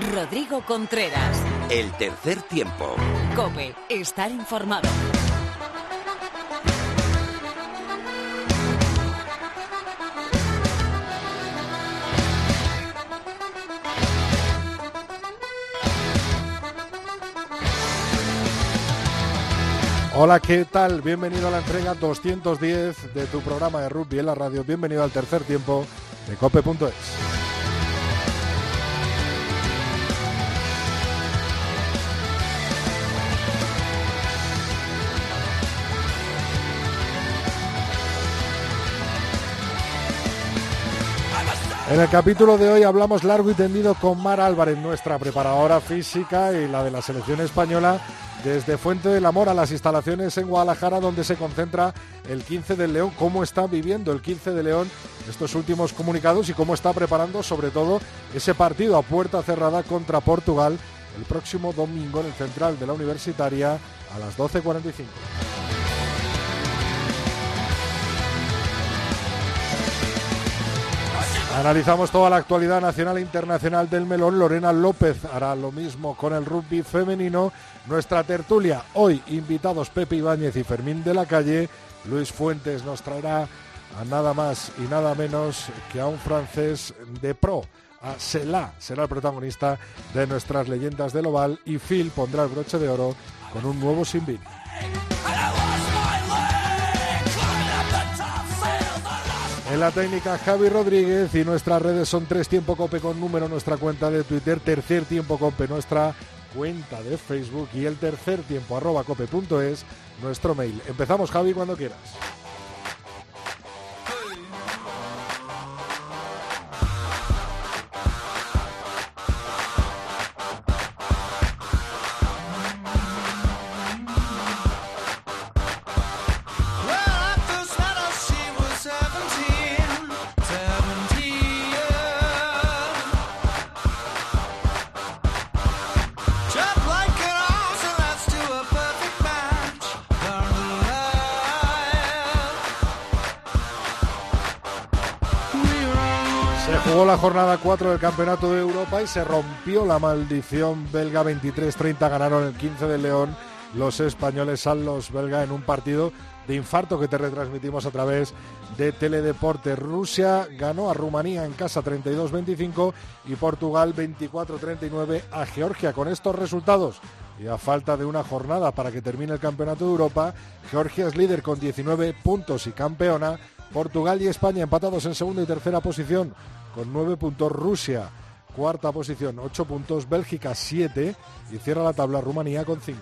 Rodrigo Contreras. El tercer tiempo. Cope, estar informado. Hola, ¿qué tal? Bienvenido a la entrega 210 de tu programa de rugby en la radio. Bienvenido al tercer tiempo de cope.es. En el capítulo de hoy hablamos largo y tendido con Mar Álvarez, nuestra preparadora física y la de la selección española, desde Fuente del Amor a las instalaciones en Guadalajara, donde se concentra el 15 del León. ¿Cómo está viviendo el 15 de León estos últimos comunicados y cómo está preparando, sobre todo, ese partido a puerta cerrada contra Portugal el próximo domingo en el central de la Universitaria a las 12.45? Analizamos toda la actualidad nacional e internacional del melón. Lorena López hará lo mismo con el rugby femenino. Nuestra tertulia, hoy invitados Pepe Ibáñez y Fermín de la Calle. Luis Fuentes nos traerá a nada más y nada menos que a un francés de pro. A Sela será el protagonista de nuestras leyendas del oval y Phil pondrá el broche de oro con un nuevo Sinbin. En la técnica Javi Rodríguez y nuestras redes son tres tiempo cope con número nuestra cuenta de Twitter, tercer tiempo cope nuestra cuenta de Facebook y el tercer tiempo arroba cope.es nuestro mail. Empezamos Javi cuando quieras. Jornada 4 del Campeonato de Europa y se rompió la maldición belga 23-30. Ganaron el 15 de León los españoles a los belga en un partido de infarto que te retransmitimos a través de Teledeporte. Rusia ganó a Rumanía en casa 32-25 y Portugal 24-39 a Georgia. Con estos resultados y a falta de una jornada para que termine el Campeonato de Europa, Georgia es líder con 19 puntos y campeona. Portugal y España empatados en segunda y tercera posición con 9 puntos. Rusia, cuarta posición, 8 puntos. Bélgica, 7. Y cierra la tabla Rumanía con 5.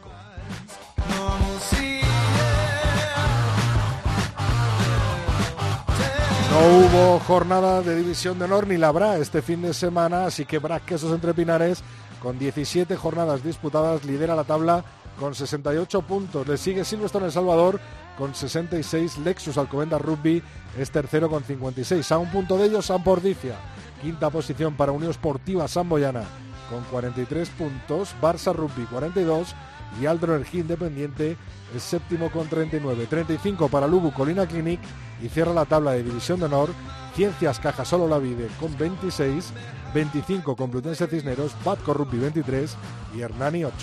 No hubo jornada de división de honor ni la habrá este fin de semana, así que Brac Quesos entre Pinares, con 17 jornadas disputadas, lidera la tabla con 68 puntos. Le sigue Silverstone El Salvador con 66. Lexus Alcobendas Rugby es tercero con 56. A un punto de ellos, San Pordicia. Quinta posición para Unión Sportiva Samboyana con 43 puntos. Barça Rugby 42. Y Aldro Energía Independiente es séptimo con 39. 35 para Lubu Colina Clinic. Y cierra la tabla de División de Honor. Ciencias Caja Solo La Vide con 26. 25 Complutense Cisneros. Batco Rugby 23. Y Hernani 8.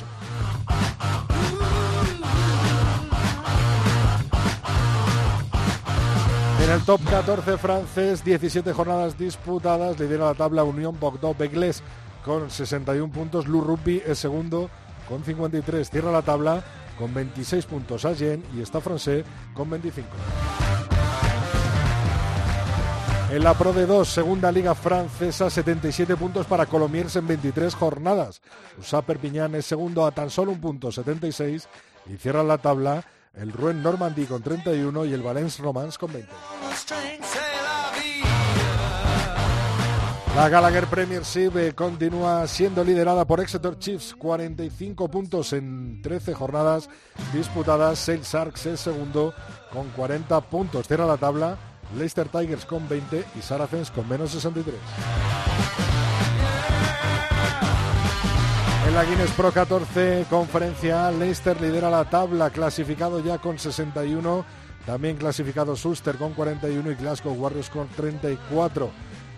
En el top 14 francés, 17 jornadas disputadas, lidera la tabla Unión Bordeaux Begles con 61 puntos, Lou Rugby es segundo con 53, cierra la tabla con 26 puntos Agen y está Francés con 25. En la Pro de 2, segunda liga francesa, 77 puntos para Colomiers en 23 jornadas. Usa Perpignan es segundo a tan solo un punto, 76, y cierra la tabla el Rouen Normandie con 31 y el Valence Romance con 20. La Gallagher Premiership eh, continúa siendo liderada por Exeter Chiefs, 45 puntos en 13 jornadas disputadas. Sale Sharks es segundo con 40 puntos. Cierra la tabla Leicester Tigers con 20 y Saracens con menos 63. En la Guinness Pro 14 conferencia Leicester lidera la tabla, clasificado ya con 61, también clasificado Suster con 41 y Glasgow Warriors con 34.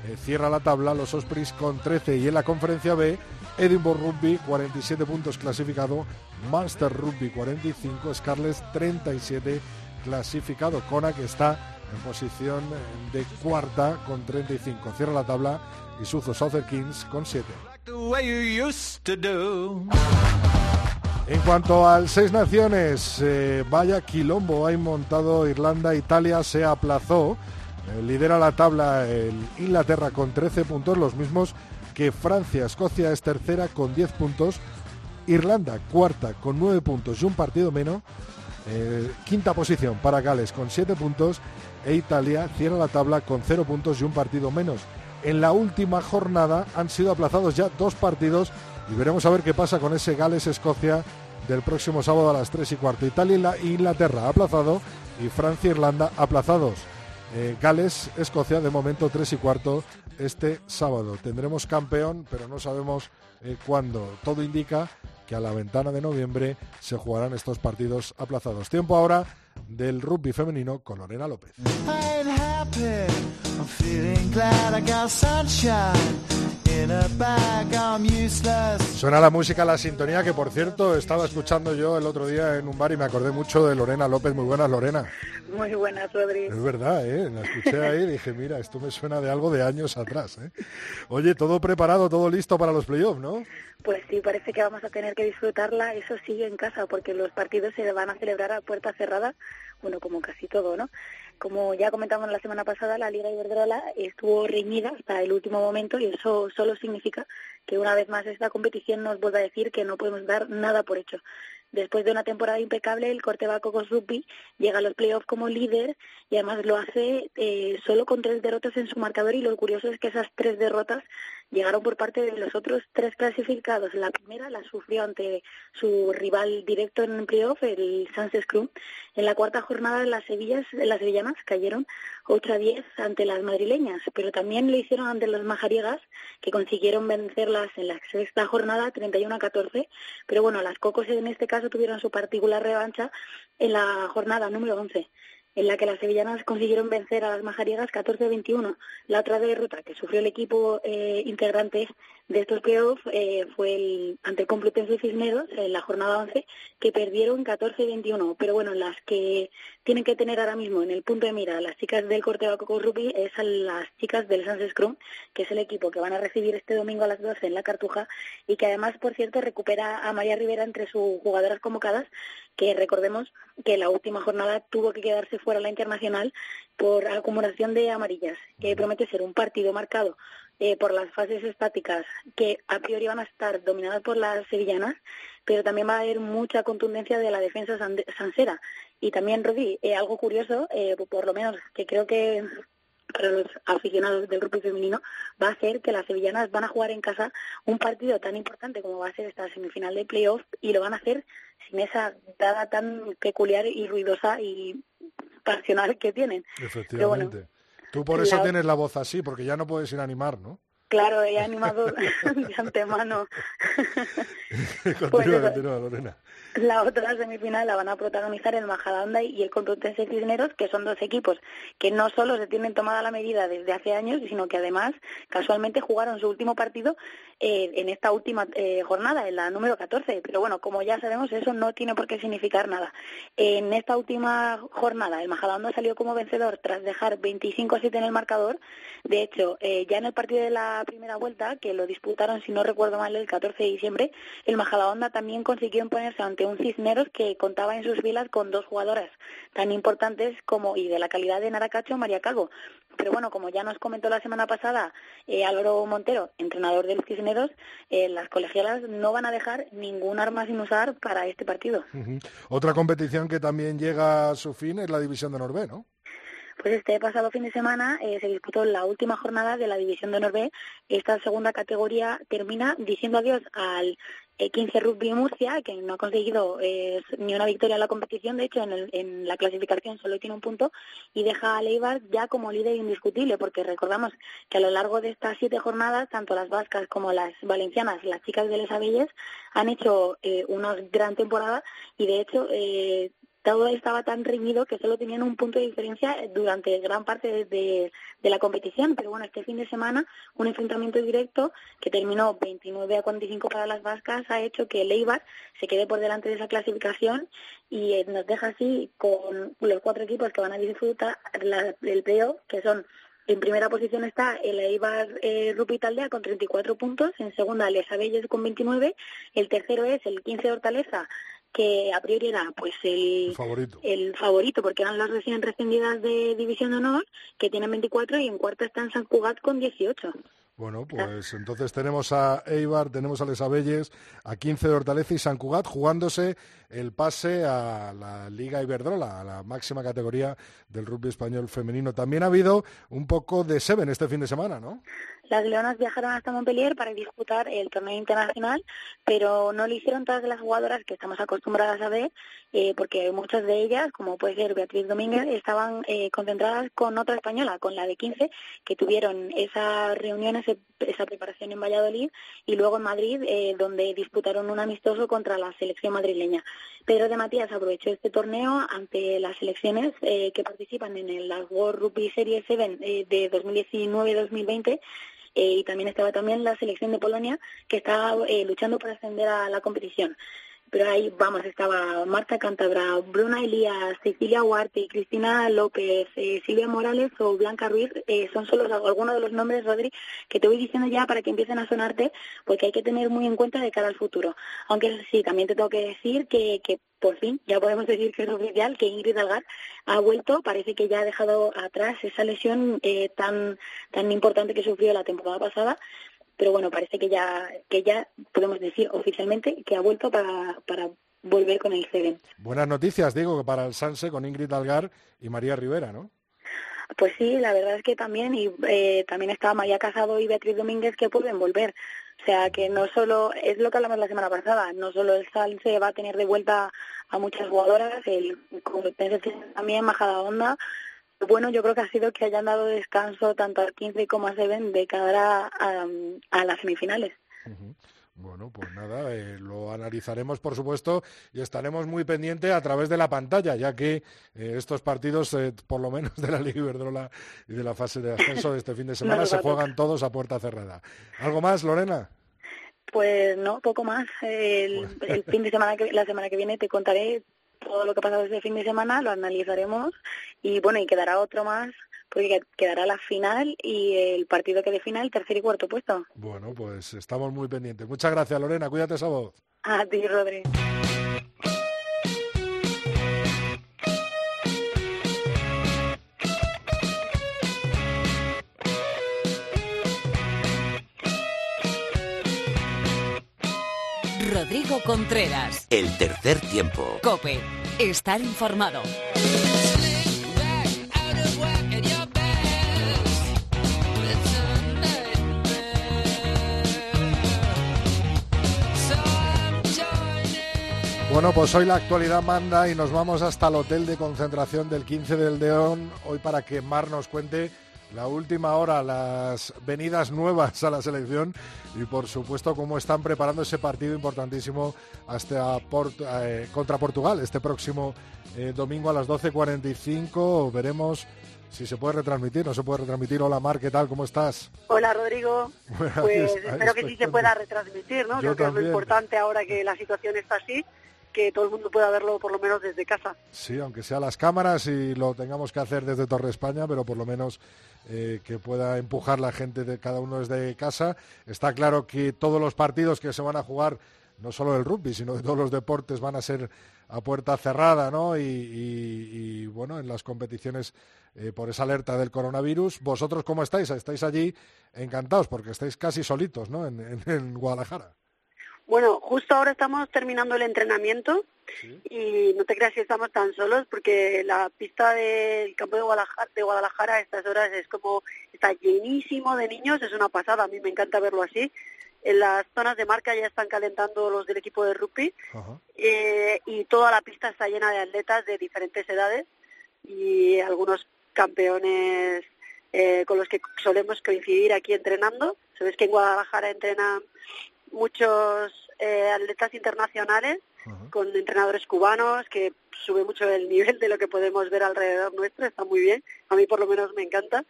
Eh, cierra la tabla los Ospreys con 13 y en la conferencia B Edinburgh Rugby 47 puntos clasificado, Master Rugby 45, Scarlett 37 clasificado, Kona que está en posición de cuarta con 35. Cierra la tabla y Suzo Southern Kings con 7. En cuanto al Seis Naciones, eh, vaya quilombo hay montado. Irlanda, Italia se aplazó, eh, lidera la tabla el Inglaterra con 13 puntos, los mismos que Francia, Escocia es tercera con 10 puntos, Irlanda cuarta con 9 puntos y un partido menos, eh, quinta posición para Gales con 7 puntos e Italia cierra la tabla con 0 puntos y un partido menos. En la última jornada han sido aplazados ya dos partidos y veremos a ver qué pasa con ese Gales-Escocia del próximo sábado a las 3 y cuarto. Italia e Inglaterra aplazado y Francia-Irlanda aplazados. Eh, Gales-Escocia de momento 3 y cuarto este sábado. Tendremos campeón, pero no sabemos eh, cuándo. Todo indica que a la ventana de noviembre se jugarán estos partidos aplazados. Tiempo ahora del rugby femenino con Lorena López. Suena la música, la sintonía, que por cierto estaba escuchando yo el otro día en un bar y me acordé mucho de Lorena López. Muy buenas, Lorena. Muy buenas, Rodrigo. Es verdad, ¿eh? La escuché ahí y dije, mira, esto me suena de algo de años atrás, ¿eh? Oye, todo preparado, todo listo para los playoffs, ¿no? Pues sí, parece que vamos a tener que disfrutarla, eso sí, en casa, porque los partidos se van a celebrar a puerta cerrada, bueno, como casi todo, ¿no? Como ya comentamos la semana pasada, la Liga Iberdrola estuvo reñida hasta el último momento y eso solo significa que una vez más esta competición nos vuelve a decir que no podemos dar nada por hecho. Después de una temporada impecable, el Corteva Cocos Rugby llega a los playoffs como líder y además lo hace eh, solo con tres derrotas en su marcador y lo curioso es que esas tres derrotas llegaron por parte de los otros tres clasificados. La primera la sufrió ante su rival directo en el playoff, el Sanses Scrum. En la cuarta jornada las, Sevillas, las sevillanas cayeron 8 a 10 ante las madrileñas, pero también lo hicieron ante las majariegas que consiguieron vencerlas en la sexta jornada 31 a 14. Pero bueno, las Cocos en este caso tuvieron su particular revancha en la jornada número 11 en la que las sevillanas consiguieron vencer a las majariegas 14-21. La otra derrota que sufrió el equipo eh, integrante de estos playoffs eh, fue el, ante el Complutense Cisneros en la jornada 11, que perdieron 14-21. Pero bueno, las que tienen que tener ahora mismo en el punto de mira las chicas del Corteo Coco Rugby es a las chicas del Sans Scrum, que es el equipo que van a recibir este domingo a las 12 en la Cartuja y que además, por cierto, recupera a María Rivera entre sus jugadoras convocadas, que recordemos que la última jornada tuvo que quedarse fuera la internacional por acumulación de amarillas, que promete ser un partido marcado eh, por las fases estáticas que a priori van a estar dominadas por las sevillanas, pero también va a haber mucha contundencia de la defensa sansera. Y también, Rodi, eh, algo curioso, eh, por lo menos que creo que para los aficionados del grupo femenino va a ser que las sevillanas van a jugar en casa un partido tan importante como va a ser esta semifinal de playoff y lo van a hacer sin esa dada tan peculiar y ruidosa y pasional que tienen. Efectivamente. Tú por eso tienes la voz así, porque ya no puedes ir a animar, ¿no? Claro, he animado de antemano. continúa, continúa, Lorena. La otra semifinal la van a protagonizar el Majadahonda y el Complutense Cisneros, que son dos equipos que no solo se tienen tomada la medida desde hace años, sino que además casualmente jugaron su último partido eh, en esta última eh, jornada, en la número 14. Pero bueno, como ya sabemos, eso no tiene por qué significar nada. En esta última jornada, el Majadahonda salió como vencedor tras dejar 25 a 7 en el marcador. De hecho, eh, ya en el partido de la primera vuelta, que lo disputaron, si no recuerdo mal, el 14 de diciembre, el Majadahonda también consiguió imponerse ante un Cisneros que contaba en sus filas con dos jugadoras tan importantes como y de la calidad de Naracacho María Calvo. Pero bueno, como ya nos comentó la semana pasada eh, Álvaro Montero, entrenador del Cisneros, eh, las colegialas no van a dejar ningún arma sin usar para este partido. Otra competición que también llega a su fin es la División de Norbe, ¿no? Pues este pasado fin de semana eh, se disputó la última jornada de la División de Norbe. Esta segunda categoría termina diciendo adiós al 15 Rugby Murcia, que no ha conseguido eh, ni una victoria en la competición, de hecho en, la clasificación solo tiene un punto, y deja a Leibar ya como líder indiscutible, porque recordamos que a lo largo de estas siete jornadas, tanto las vascas como las valencianas, las chicas de Les Abelles, han hecho eh, una gran temporada y de hecho eh, todo estaba tan reñido que solo tenían un punto de diferencia durante gran parte de, la competición. Pero bueno, este fin de semana, un enfrentamiento directo que terminó 29 a 45 para las vascas ha hecho que el Eibar se quede por delante de esa clasificación y eh, nos deja así con los cuatro equipos que van a disfrutar la, el playoff, que son en primera posición está el Eibar eh, Rupitaldea con 34 puntos, en segunda Les Abelles con 29, el tercero es el 15 de Hortaleza que a priori era pues el, favorito. el favorito porque eran las recién rescindidas de División de Honor que tienen 24 y en cuarta está en San Cugat con 18. Bueno, pues entonces tenemos a Eibar, tenemos a Les Abelles, a 15 de Hortaleza y San Cugat jugándose el pase a la Liga Iberdrola, a la máxima categoría del rugby español femenino. También ha habido un poco de Seven este fin de semana, ¿no? Las Leonas viajaron hasta Montpellier para disputar el torneo internacional, pero no lo hicieron todas las jugadoras que estamos acostumbradas a ver, eh, porque muchas de ellas, como puede ser Beatriz Domínguez, estaban eh, concentradas con otra española, con la de 15, que tuvieron esa reunión, esa preparación en Valladolid y luego en Madrid, eh, donde disputaron un amistoso contra la selección madrileña. Pedro de Matías aprovechó este torneo ante las selecciones eh, que participan en el World Rugby Series 7 eh, de 2019-2020 eh, y también estaba también la selección de Polonia que está luchando por ascender a la competición pero ahí, vamos, estaba Marta Cantabra, Bruna Elías, Cecilia Huarte, Cristina López, eh, Silvia Morales o Blanca Ruiz, eh, son solo algunos de los nombres, Rodri, que te voy diciendo ya para que empiecen a sonarte, porque hay que tener muy en cuenta de cara al futuro. Aunque sí, también te tengo que decir que, que por fin, ya podemos decir que es oficial, que Ingrid Algar ha vuelto, parece que ya ha dejado atrás esa lesión eh, tan, tan importante que sufrió la temporada pasada pero bueno, parece que ya, que ya podemos decir oficialmente que ha vuelto para, para volver con el CEDEN. Buenas noticias, digo, para el Sanse con Ingrid Algar y María Rivera, ¿no? Pues sí, la verdad es que también, y eh, también estaba María Casado y Beatriz Domínguez que pueden volver. O sea, que no solo, es lo que hablamos la semana pasada, no solo el Sanse va a tener de vuelta a muchas jugadoras, el también Majada Onda, bueno, yo creo que ha sido que hayan dado descanso tanto al 15 como a 7 de cara a, las semifinales. Bueno, pues nada, eh, lo analizaremos por supuesto y estaremos muy pendientes a través de la pantalla, ya que eh, estos partidos, eh, por lo menos de la Liga Iberdrola y de la fase de ascenso de este fin de semana, se juegan todos a puerta cerrada. ¿Algo más, Lorena? Pues no, poco más. El, el fin de semana, que, la semana que viene te contaré todo lo que ha pasado este fin de semana, lo analizaremos y bueno, y quedará otro más porque quedará la final y el partido que defina el tercer y cuarto puesto. Bueno, pues estamos muy pendientes. Muchas gracias, Lorena. Cuídate esa voz. A ti, Rodri. Contreras. El tercer tiempo. Cope. Estar informado. Bueno, pues hoy la actualidad manda y nos vamos hasta el hotel de concentración del 15 del León, hoy para que Mar nos cuente la última hora, las venidas nuevas a la selección y por supuesto cómo están preparando ese partido importantísimo hasta eh, contra Portugal este próximo eh, domingo a las 12.45. Veremos si se puede retransmitir, no se puede retransmitir. Hola Mar, ¿qué tal? ¿Cómo estás? Hola Rodrigo. Pues espero que sí se pueda retransmitir, ¿no? Creo que es lo importante ahora que la situación está así que todo el mundo pueda verlo por lo menos desde casa. Sí, aunque sea las cámaras y lo tengamos que hacer desde Torre España, pero por lo menos eh, que pueda empujar la gente de cada uno desde casa. Está claro que todos los partidos que se van a jugar, no solo el rugby, sino de todos los deportes, van a ser a puerta cerrada, ¿no? Y, bueno, en las competiciones eh, por esa alerta del coronavirus. ¿Vosotros cómo estáis? Estáis allí encantados porque estáis casi solitos, ¿no? en Guadalajara. Bueno, justo ahora estamos terminando el entrenamiento y no te creas que estamos tan solos porque la pista del campo de Guadalajara, de Guadalajara a estas horas es como está llenísimo de niños, es una pasada, a mí me encanta verlo así. En las zonas de marca ya están calentando los del equipo de rugby eh, y toda la pista está llena de atletas de diferentes edades y algunos campeones eh, con los que solemos coincidir aquí entrenando. Sabes que en Guadalajara entrenan muchos eh, atletas internacionales con entrenadores cubanos, que sube mucho el nivel de lo que podemos ver alrededor nuestro, está muy bien, a mí por lo menos me encanta.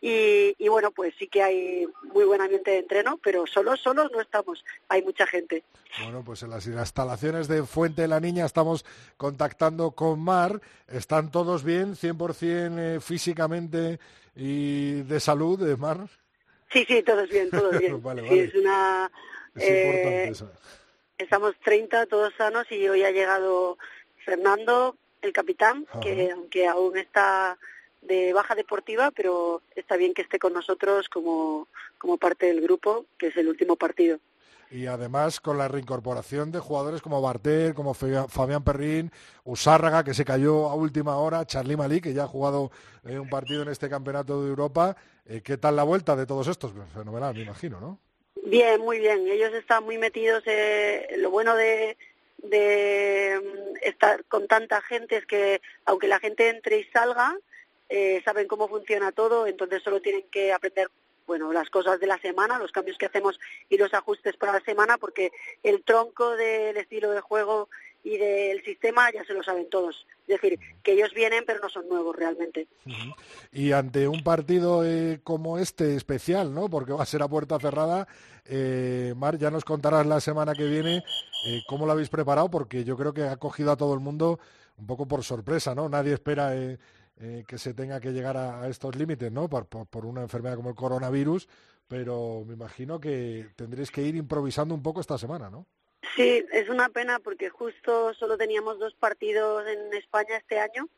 Y, y, bueno, pues sí que hay muy buen ambiente de entreno, pero solos, solos no estamos, hay mucha gente. Bueno, pues en las instalaciones de Fuente de la Niña estamos contactando con Mar, ¿están todos bien, 100% eh, físicamente y de salud, de Mar? Sí, sí, todos bien, todos bien. vale, sí, vale. es una... Es importante eh, eso. Estamos 30, todos sanos, y hoy ha llegado Fernando, el capitán, Ajá. que aunque aún está de baja deportiva, pero está bien que esté con nosotros como, como parte del grupo, que es el último partido. Y además con la reincorporación de jugadores como Barter, como Fabián Perrín, Usárraga, que se cayó a última hora, Charly Malí, que ya ha jugado eh, un partido en este campeonato de Europa. Eh, ¿Qué tal la vuelta de todos estos? Fenomenal, me imagino, ¿no? Bien, muy bien. Ellos están muy metidos. Eh, lo bueno de, de mm, estar con tanta gente es que, aunque la gente entre y salga, eh, saben cómo funciona todo, entonces solo tienen que aprender bueno, las cosas de la semana, los cambios que hacemos y los ajustes para la semana, porque el tronco del estilo de juego y del sistema ya se lo saben todos. Es decir, que ellos vienen pero no son nuevos realmente. Y ante un partido eh, como este especial, ¿no? Porque va a ser a puerta cerrada, eh, Mar, ya nos contarás la semana que viene eh, cómo lo habéis preparado, porque yo creo que ha cogido a todo el mundo un poco por sorpresa, ¿no? Nadie espera que se tenga que llegar a, estos límites, ¿no? Por- por una enfermedad como el coronavirus, pero me imagino que tendréis que ir improvisando un poco esta semana, ¿no? Sí, es una pena porque justo solo teníamos dos partidos en España este año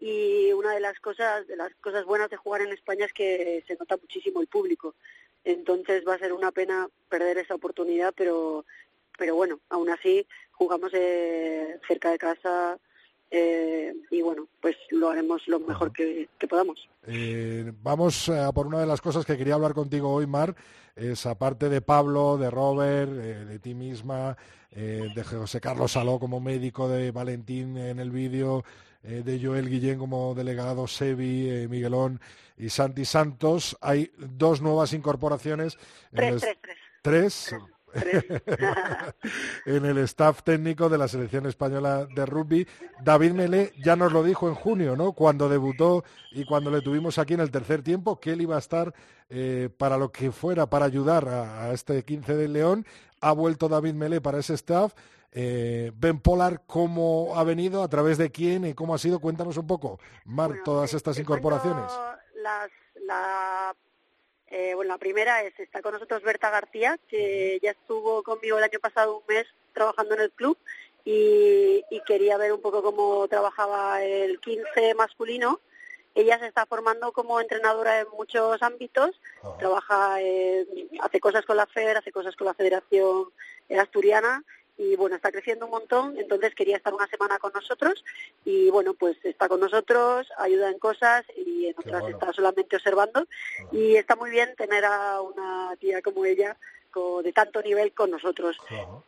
y una de las cosas de las cosas buenas de jugar en España es que se nota muchísimo el público. Entonces va a ser una pena perder esa oportunidad, pero pero bueno, aún así jugamos eh, cerca de casa eh, y bueno, pues lo haremos lo mejor que, que podamos. Eh, vamos a por una de las cosas que quería hablar contigo hoy, Mar, es aparte de Pablo, de Robert, eh, de ti misma, eh, de José Carlos Saló como médico, de Valentín en el vídeo, eh, de Joel Guillén como delegado, Sebi, eh, Miguelón y Santi Santos, hay dos nuevas incorporaciones. tres, tres. tres, tres. en el staff técnico de la selección española de rugby. David Melé ya nos lo dijo en junio, ¿no? Cuando debutó y cuando le tuvimos aquí en el tercer tiempo, que él iba a estar eh, para lo que fuera, para ayudar a, a este 15 de León. Ha vuelto David Melé para ese staff. Eh, ben Polar, ¿cómo ha venido? ¿A través de quién? ¿Y cómo ha sido? Cuéntanos un poco, Mar, Bueno, todas te- estas te incorporaciones. Las, la, eh, bueno, la primera es, está con nosotros Berta García, que ya estuvo conmigo el año pasado un mes trabajando en el club y, y quería ver un poco cómo trabajaba el 15 masculino. Ella se está formando como entrenadora en muchos ámbitos, Ajá. trabaja, eh, hace cosas con la FER, hace cosas con la Federación Asturiana y bueno, está creciendo un montón, entonces quería estar una semana con nosotros y bueno, pues está con nosotros, ayuda en cosas y en otras bueno. está solamente observando. Y está muy bien tener a una tía como ella de tanto nivel con nosotros.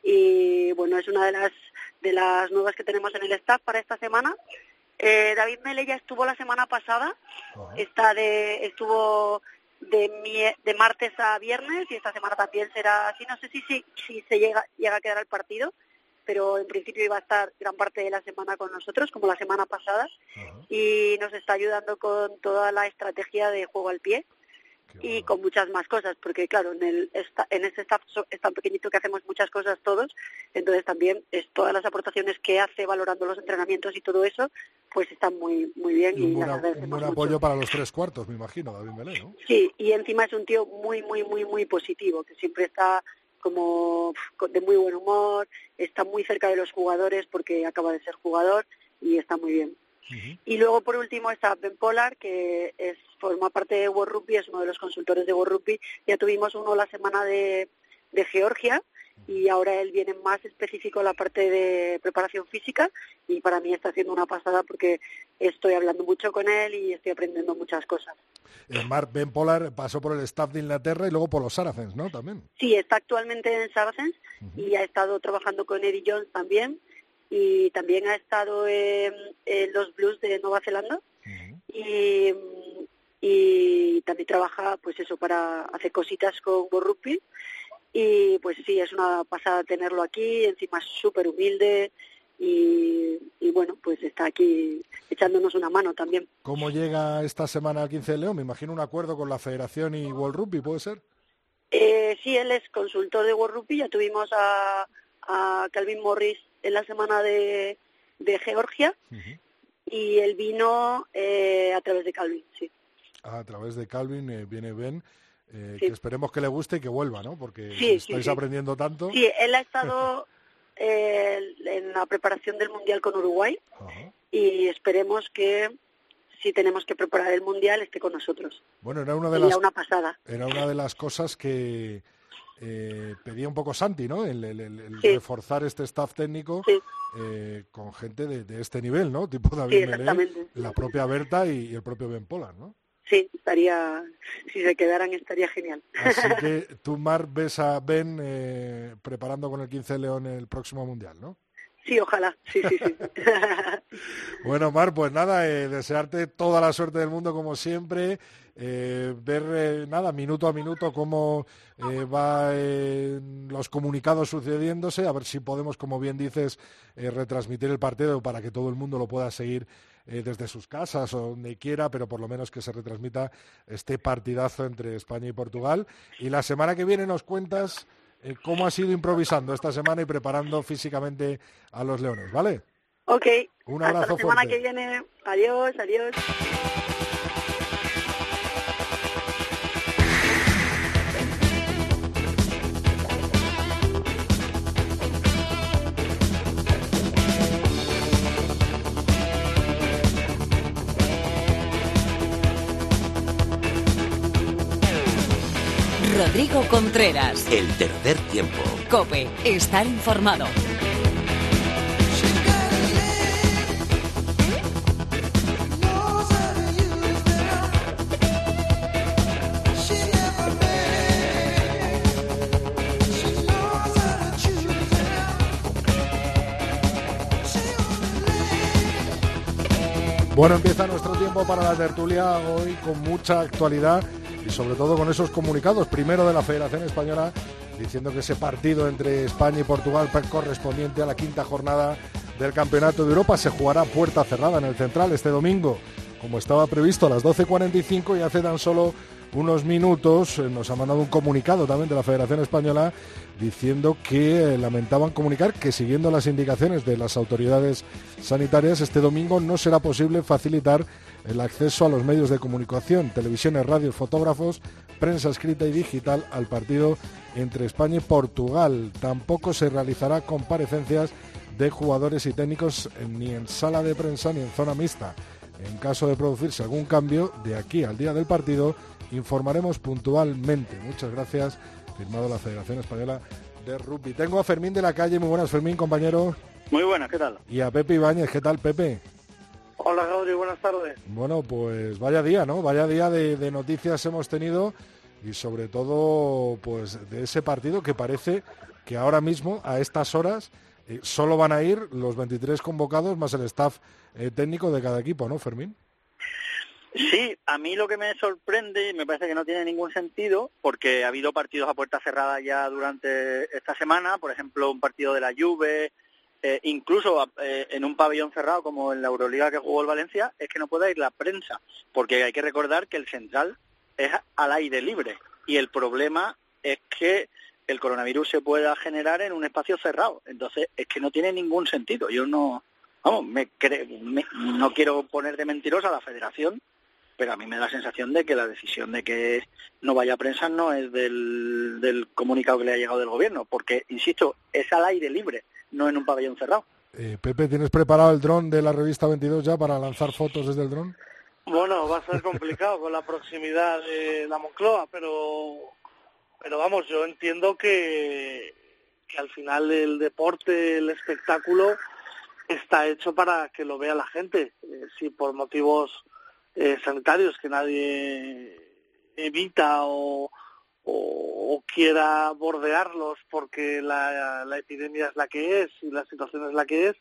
Y bueno, es una de las de las nuevas que tenemos en el staff para esta semana. Eh, David Mele ya estuvo la semana pasada, está de estuvo de de martes a viernes y esta semana también será así. No sé si si, si se llega llega a quedar el partido, pero en principio iba a estar gran parte de la semana con nosotros, como la semana pasada, y nos está ayudando con toda la estrategia de juego al pie Qué y bueno. con muchas más cosas, porque claro, en el en este staff es tan pequeñito que hacemos muchas cosas todos, entonces también es todas las aportaciones que hace valorando los entrenamientos y todo eso, pues están muy muy bien Y y, un buen, un mucho. apoyo para los tres cuartos, me imagino, David Melé, ¿no? Sí, y encima es un tío muy muy muy muy positivo, que siempre está como de muy buen humor, está muy cerca de los jugadores porque acaba de ser jugador y está muy bien. Y luego, por último, está Ben Polar, que es, forma parte de World Rugby, es uno de los consultores de World Rugby. Ya tuvimos uno la semana de, de Georgia y ahora él viene más específico a la parte de preparación física y para mí está haciendo una pasada porque estoy hablando mucho con él y estoy aprendiendo muchas cosas. Eh, Mark Ben Polar pasó por el staff de Inglaterra y luego por los Saracens, ¿no? También. Sí, está actualmente en Saracens y ha estado trabajando con Eddie Jones también y también ha estado en, en los Blues de Nueva Zelanda Ujú. y, y también trabaja pues eso para hacer cositas con World Rugby y pues sí es una pasada tenerlo aquí encima es súper humilde y, y bueno, pues está aquí echándonos una mano también. ¿Cómo llega esta semana al 15 de León? Me imagino un acuerdo con la Federación y World Rugby, ¿puede ser? Eh, sí, él es consultor de World Rugby. Ya tuvimos a, a Calvin Morris en la semana de, de Georgia y él vino eh, a través de Calvin, sí. Ah, a través de Calvin eh, viene Ben. Eh, Sí. Que esperemos que le guste y que vuelva, ¿no? Porque Sí, estáis sí. aprendiendo tanto. Sí, él ha estado eh, en la preparación del Mundial con Uruguay y esperemos que si tenemos que preparar el Mundial esté con nosotros. Bueno, era una de Sería las una pasada. era una de las cosas que eh, pedía un poco Santi, ¿no? El, el- el- el Sí. reforzar este staff técnico Sí. eh, con gente de, de este nivel, ¿no? Tipo Sí, David Melé, exactamente. la propia Berta y, y el propio Ben Pollard, ¿no? Sí, estaría, si se quedaran estaría genial. Así que tú, Mar, ves a Ben eh, preparando con el 15 de León el próximo Mundial, ¿no? Sí, ojalá. Sí, sí, sí. Bueno, Mar, pues nada, eh, desearte toda la suerte del mundo como siempre, eh, ver eh, nada, minuto a minuto cómo eh, va eh, los comunicados sucediéndose, a ver si podemos, como bien dices, retransmitir el partido para que todo el mundo lo pueda seguir desde sus casas o donde quiera, pero por lo menos que se retransmita este partidazo entre España y Portugal. Y la semana que viene nos cuentas cómo has ido improvisando esta semana y preparando físicamente a los leones, ¿vale? ok. Un Hasta abrazo la semana fuerte. que viene. Adiós, adiós. Rodrigo Contreras. El tercer tiempo. Cope. Estar informado. Bueno, empieza nuestro tiempo para la tertulia hoy con mucha actualidad sobre todo con esos comunicados. Primero de la Federación Española diciendo que ese partido entre España y Portugal correspondiente a la quinta jornada del Campeonato de Europa se jugará puerta cerrada en el Central este domingo, como estaba previsto a las 12.45 y hace tan solo unos minutos eh, nos ha mandado un comunicado también de la Federación Española diciendo que eh, lamentaban comunicar que siguiendo las indicaciones de las autoridades sanitarias este domingo no será posible facilitar el acceso a los medios de comunicación, televisiones, radios, fotógrafos, prensa escrita y digital al partido entre España y Portugal. Tampoco se realizará comparecencias de jugadores y técnicos eh, ni en sala de prensa ni en zona mixta. En caso de producirse algún cambio, de aquí al día del partido, informaremos puntualmente. Muchas gracias. Firmado la Federación Española de Rugby. Tengo a Fermín de la calle. Muy buenas, Fermín, compañero. Muy buenas, ¿qué tal? Y a Pepe Ibáñez. ¿Qué tal, Pepe? Hola, Gaudri, buenas tardes. Bueno, pues vaya día, ¿no? Vaya día de, de noticias hemos tenido y sobre todo, pues de ese partido que parece que ahora mismo, a estas horas, eh, solo van a ir los 23 convocados más el staff eh, técnico de cada equipo, ¿no, Fermín? Sí, a mí lo que me sorprende y me parece que no tiene ningún sentido, porque ha habido partidos a puerta cerrada ya durante esta semana, por ejemplo, un partido de la Juve, eh, incluso eh, en un pabellón cerrado como en la Euroliga que jugó el Valencia, es que no puede ir la prensa, porque hay que recordar que el central es al aire libre y el problema es que el coronavirus se pueda generar en un espacio cerrado. Entonces, es que no tiene ningún sentido. Yo no, vamos, me, me- no quiero poner de mentirosa a la federación, pero a mí me da la sensación de que la decisión de que no vaya a prensa no es del, del comunicado que le ha llegado del gobierno, porque, insisto, es al aire libre, no en un pabellón cerrado. Eh, Pepe, ¿tienes preparado el dron de la revista 22 ya para lanzar fotos desde el dron? Bueno, va a ser complicado con la proximidad de la Moncloa, pero, pero vamos, yo entiendo que, que al final el deporte, el espectáculo, está hecho para que lo vea la gente. Eh, si por motivos eh, sanitarios que nadie evita o, o, quiera bordearlos porque la, la epidemia es la que es y la situación es la que es,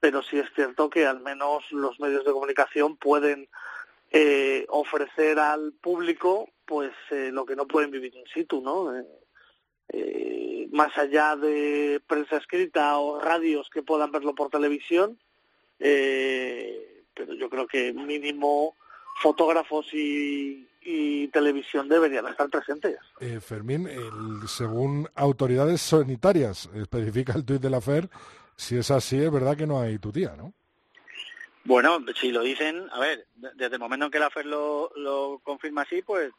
pero sí es cierto que al menos los medios de comunicación pueden eh, ofrecer al público pues eh, lo que no pueden vivir in situ, ¿no? Eh, eh, más allá de prensa escrita o radios que puedan verlo por televisión, eh, pero yo creo que mínimo fotógrafos y, televisión deberían estar presentes. Eh, Fermín, según autoridades sanitarias, especifica el tuit de la FER, si es así, es verdad que no hay tu tía, ¿no? Bueno, si lo dicen, a ver, desde el momento en que la FER lo, lo confirma así, pues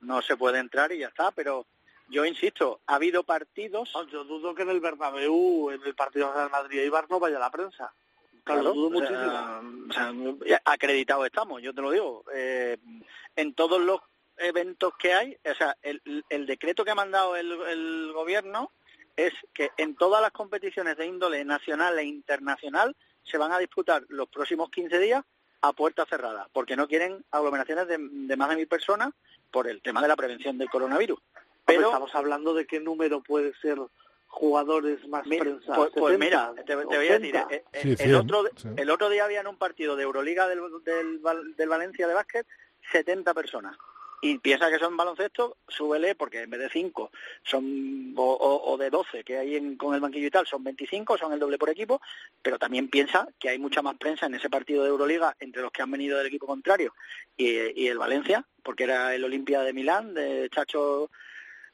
no se puede entrar y ya está, pero yo insisto, ha habido partidos... yo dudo que en el Bernabéu, en el partido de Real Madrid y Bar no vaya la prensa. Claro, dudo muchísimo. acreditados estamos, yo te lo digo. Eh, en todos los eventos que hay, o sea, el, decreto que ha mandado el, el gobierno es que en todas las competiciones de índole nacional e internacional se van a disputar los próximos 15 días a puerta cerrada, porque no quieren aglomeraciones de, de, más de mil personas por el tema de la prevención del coronavirus. Pero estamos hablando de qué número puede ser jugadores más prensa. Pues, pues mira, te, voy a decir, eh, eh, el, otro, el otro día había en un partido de Euroliga del, del, del Valencia de básquet 70 personas y piensa que son baloncesto, súbele porque en vez de 5 son o, de 12 que hay con el banquillo y tal, son 25, son el doble por equipo, pero también piensa que hay mucha más prensa en ese partido de Euroliga entre los que han venido del equipo contrario y, el Valencia, porque era el Olimpia de Milán, de Chacho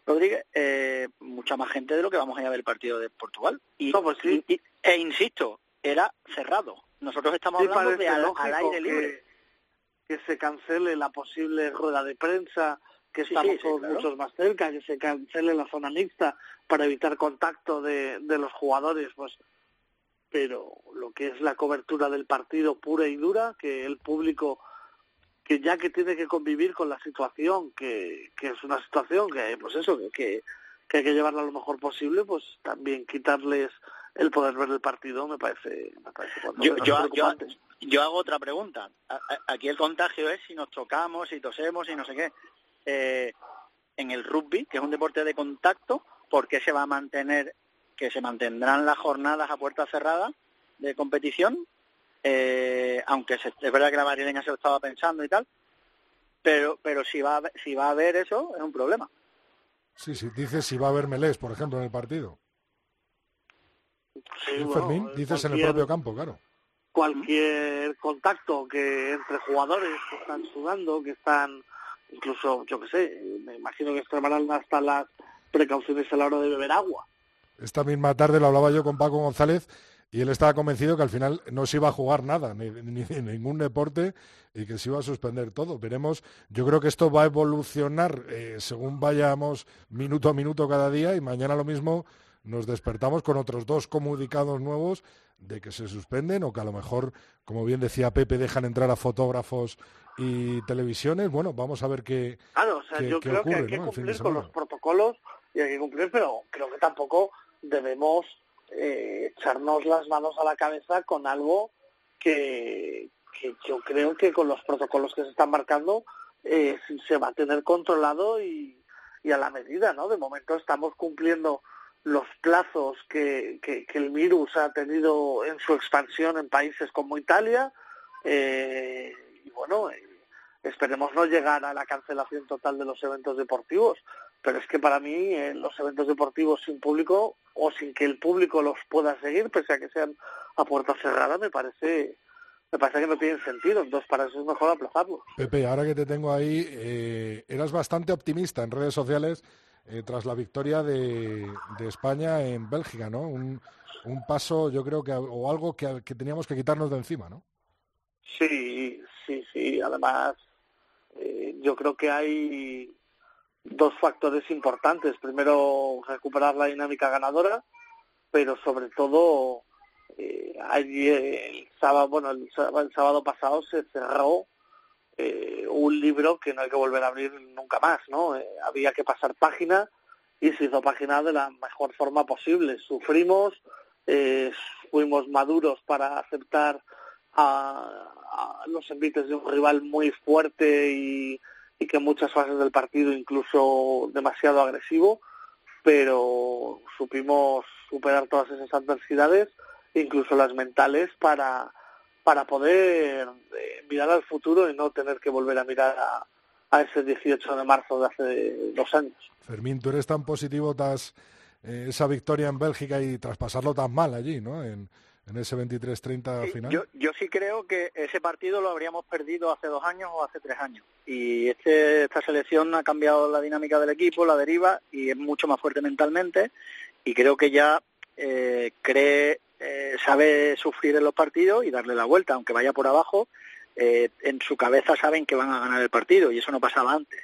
Rodríguez, eh, mucha más gente de lo que vamos a ir a ver el partido de Portugal. Y, pues e insisto, era cerrado. Nosotros estamos hablando de al, aire libre que se cancele la posible rueda de prensa, que estamos todos muchos más cerca, que se cancele la zona mixta para evitar contacto de, de los jugadores, pues pero lo que es la cobertura del partido pura y dura, que el público que ya que tiene que convivir con la situación, que, que es una situación que, pues eso, que, que hay que llevarla lo mejor posible, pues también quitarles el poder ver el partido me parece, me parece yo, yo, hago otra pregunta. Aquí el contagio es si nos tocamos, si tosemos, y no sé qué. Eh, en el rugby, que es un deporte de contacto, ¿por qué se va a mantener, que se mantendrán las jornadas a puerta cerrada de competición? Eh, aunque es verdad que la madrileña se lo estaba pensando y tal, pero pero si va a, si va a haber eso, es un problema. Sí, sí, dice si va a haber melés, por ejemplo, en el partido. Sí, Fermín, dices en el propio campo, claro. Cualquier contacto que entre jugadores que están sudando, que están, incluso, yo qué sé, me imagino que extremarán hasta las precauciones a la hora de beber agua. Esta misma tarde lo hablaba yo con Paco González y él estaba convencido que al final no se iba a jugar nada, ni, ningún deporte, y que se iba a suspender todo. Veremos, yo creo que esto va a evolucionar eh, según vayamos minuto a minuto cada día y mañana lo mismo nos despertamos con otros dos comunicados nuevos de que se suspenden o que a lo mejor, como bien decía Pepe, dejan entrar a fotógrafos y televisiones. Bueno, vamos a ver qué, claro, o sea, yo creo que hay que cumplir con los protocolos y hay que cumplir, pero creo que tampoco debemos eh, echarnos las manos a la cabeza con algo que, que yo creo que con los protocolos que se están marcando eh, se va a tener controlado y, a la medida, ¿no? De momento estamos cumpliendo los plazos que, que, el virus ha tenido en su expansión en países como Italia eh, y bueno eh, esperemos no llegar a la cancelación total de los eventos deportivos pero es que para mí eh, los eventos deportivos sin público o sin que el público los pueda seguir pese a que sean a puerta cerrada me parece me parece que no tienen sentido, entonces para eso es mejor aplazarlo. Pepe, ahora que te tengo ahí, eras bastante optimista en redes sociales eh, tras la victoria de, España en Bélgica, ¿no? Un, paso, yo creo que, o algo que, teníamos que quitarnos de encima, ¿no? Sí, sí, sí. Además, eh, yo creo que hay dos factores importantes. Primero, recuperar la dinámica ganadora, pero sobre todo, eh, el sábado, bueno, el sábado pasado se cerró eh, un libro que no hay que volver a abrir nunca más, ¿no? Eh, había que pasar página y se hizo página de la mejor forma posible. Sufrimos, eh, fuimos maduros para aceptar a, los envites de un rival muy fuerte y, y que en muchas fases del partido incluso demasiado agresivo, pero supimos superar todas esas adversidades, incluso las mentales, para para poder eh, mirar al futuro y no tener que volver a mirar a, ese 18 de marzo de hace dos años. Fermín, tú eres tan positivo, te has eh, esa victoria en Bélgica y traspasarlo tan mal allí, ¿no? En ese 23-30 final. Yo, yo sí creo que ese partido lo habríamos perdido hace dos años o hace tres años. Y este, esta selección ha cambiado la dinámica del equipo, la deriva, y es mucho más fuerte mentalmente. Y creo que ya eh, cree, eh, sabe sufrir en los partidos y darle la vuelta, aunque vaya por abajo. Eh, en su cabeza saben que van a ganar el partido y eso no pasaba antes.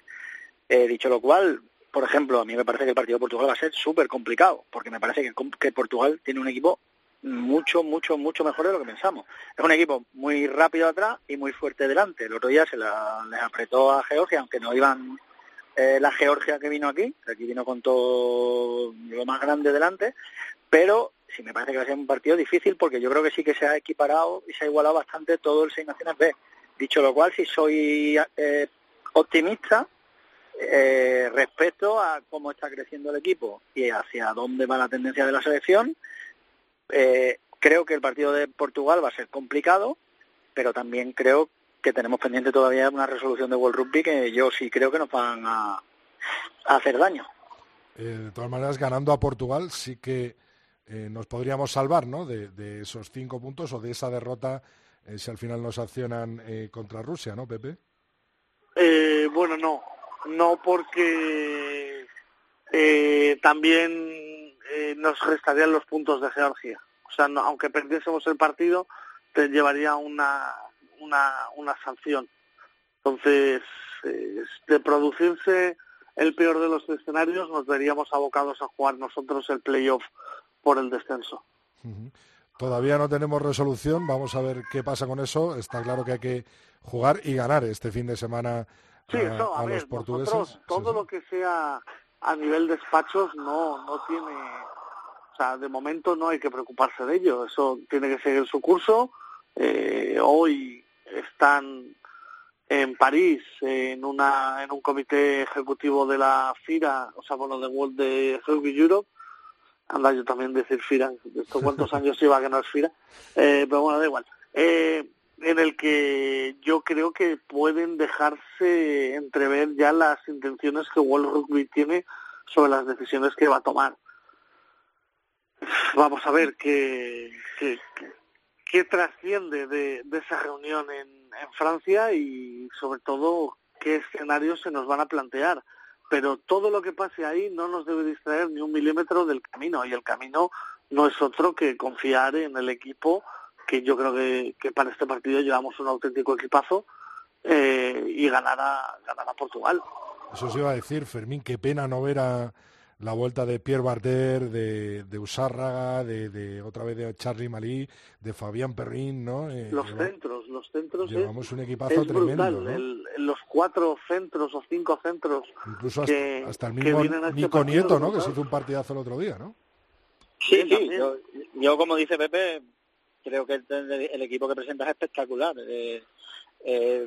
Eh, dicho lo cual, por ejemplo, a mí me parece que el partido de Portugal va a ser súper complicado, porque me parece que, que Portugal tiene un equipo mucho, mucho, mucho mejor de lo que pensamos. Es un equipo muy rápido atrás y muy fuerte delante. El otro día se la, les apretó a Georgia, aunque no iban eh, la Georgia que vino aquí, aquí vino con todo lo más grande delante, pero sí me parece que va a ser un partido difícil porque yo creo que sí que se ha equiparado y se ha igualado bastante todo el Seis Naciones B. Dicho lo cual, si soy eh, optimista eh, respecto a cómo está creciendo el equipo y hacia dónde va la tendencia de la selección, eh, creo que el partido de Portugal va a ser complicado, pero también creo que tenemos pendiente todavía una resolución de World Rugby que yo sí creo que nos van a, a hacer daño. Eh, de todas maneras, ganando a Portugal sí que eh, nos podríamos salvar ¿no? de, de, esos cinco puntos o de esa derrota eh, si al final nos accionan eh, contra Rusia, ¿no, Pepe? Eh, bueno, no. No porque también nos restarían los puntos de Georgia. O sea, no, aunque perdiésemos el partido, te llevaría una, una, una sanción. Entonces, de producirse el peor de los escenarios, nos veríamos abocados a jugar nosotros el playoff por el descenso. Uh -huh. Todavía no tenemos resolución, vamos a ver qué pasa con eso. Está claro que hay que jugar y ganar este fin de semana sí, a, eso, a, a ver, los portugueses. Todo sí, lo que sea a nivel despachos no, no tiene, o sea, de momento no hay que preocuparse de ello. Eso tiene que seguir su curso. Eh, hoy están en París en una en un comité ejecutivo de la FIRA, o sea, bueno, de World de Rugby Europe anda yo también decir FIRA, ¿esto cuántos años lleva que no es FIRA? Eh, pero bueno, da igual. Eh, en el que yo creo que pueden dejarse entrever ya las intenciones que World Rugby tiene sobre las decisiones que va a tomar. Vamos a ver qué, qué, qué trasciende de, esa reunión en Francia y sobre todo qué escenarios se nos van a plantear pero todo lo que pase ahí no nos debe distraer ni un milímetro del camino y el camino no es otro que confiar en el equipo que yo creo que, que para este partido llevamos un auténtico equipazo eh, y ganar a, ganar a Portugal. Eso se iba a decir, Fermín, qué pena no ver a la vuelta de Pierre Barder, de, de Usárraga, de, de, otra vez de Charlie Malí, de Fabián Perrin, ¿no? Eh, los lleva, centros, los centros llevamos es, un equipazo es tremendo, brutal. ¿no? El, los cuatro centros o cinco centros Incluso que, hasta, hasta el mismo este Nico Nieto, ¿no? Que se hizo un partidazo el otro día, ¿no? Sí, sí, yo, yo como dice Pepe, creo que el, el equipo que presenta es espectacular. Eh, eh,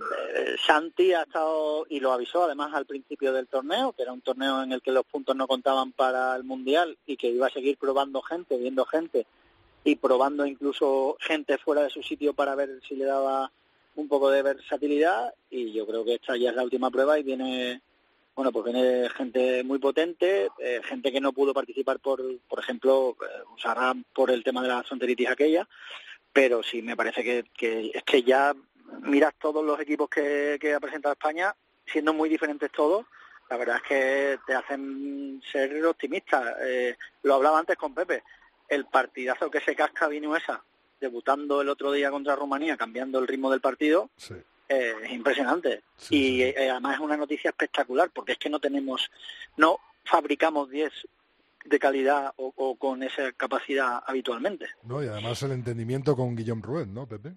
Santi ha estado y lo avisó además al principio del torneo, que era un torneo en el que los puntos no contaban para el mundial y que iba a seguir probando gente, viendo gente y probando incluso gente fuera de su sitio para ver si le daba un poco de versatilidad y yo creo que esta ya es la última prueba y viene bueno pues viene gente muy potente eh, gente que no pudo participar por por ejemplo eh, Usará por el tema de la fronteritis aquella pero sí me parece que, que es que ya miras todos los equipos que, que ha presentado España, siendo muy diferentes todos, la verdad es que te hacen ser optimista. Eh, lo hablaba antes con Pepe, el partidazo que se casca Vinuesa, debutando el otro día contra Rumanía, cambiando el ritmo del partido. Eh, es impresionante. Sí, y sí. Eh, además es una noticia espectacular, porque es que no tenemos, no fabricamos 10 de calidad o, o, con esa capacidad habitualmente. No, y además el entendimiento con Guillaume Ruet, ¿no, Pepe?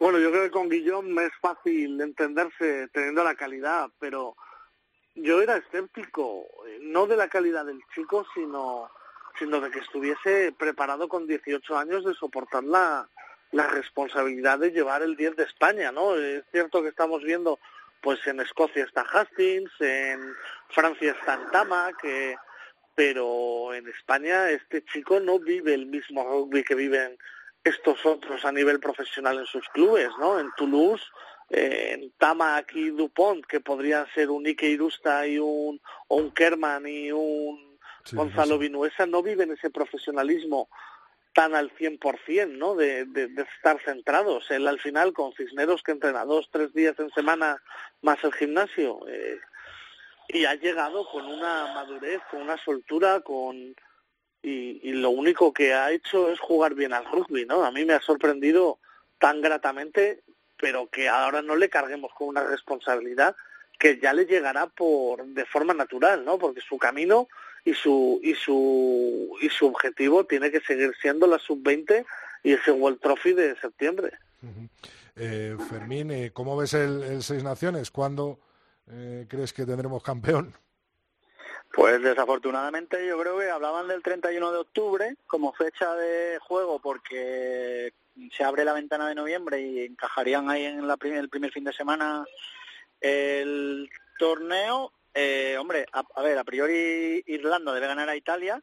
Bueno, yo creo que con Guillaume es fácil entenderse teniendo la calidad, pero yo era escéptico, no de la calidad del chico, sino, sino de que estuviese preparado con 18 años de soportar la, la responsabilidad de llevar el 10 de España, ¿no? Es cierto que estamos viendo, pues en Escocia está Hastings, en Francia está Tama, que pero en España este chico no vive el mismo rugby que viven estos otros a nivel profesional en sus clubes, ¿no? En Toulouse, eh, en Tama aquí Dupont, que podrían ser un Ike Irusta y un, o un Kerman y un Gonzalo Vinuesa no vive en ese profesionalismo tan al 100%, ¿no? De, estar centrados. Él al final con Cisneros que entrena dos, tres días en semana más el gimnasio eh, y ha llegado con una madurez, con una soltura, con y, y, lo único que ha hecho es jugar bien al rugby, ¿no? A mí me ha sorprendido tan gratamente, pero que ahora no le carguemos con una responsabilidad que ya le llegará por de forma natural, ¿no? Porque su camino y su y su y su objetivo tiene que seguir siendo la sub-20 y ese World Trophy de septiembre. Uh -huh. eh, Fermín, eh, ¿cómo ves el, el, Seis Naciones? ¿Cuándo eh, crees que tendremos campeón? Pues desafortunadamente yo creo que hablaban del 31 de octubre como fecha de juego porque se abre la ventana de noviembre y encajarían ahí en la prim el primer fin de semana el torneo. Eh, hombre, a, a, ver, a priori Irlanda debe ganar a Italia,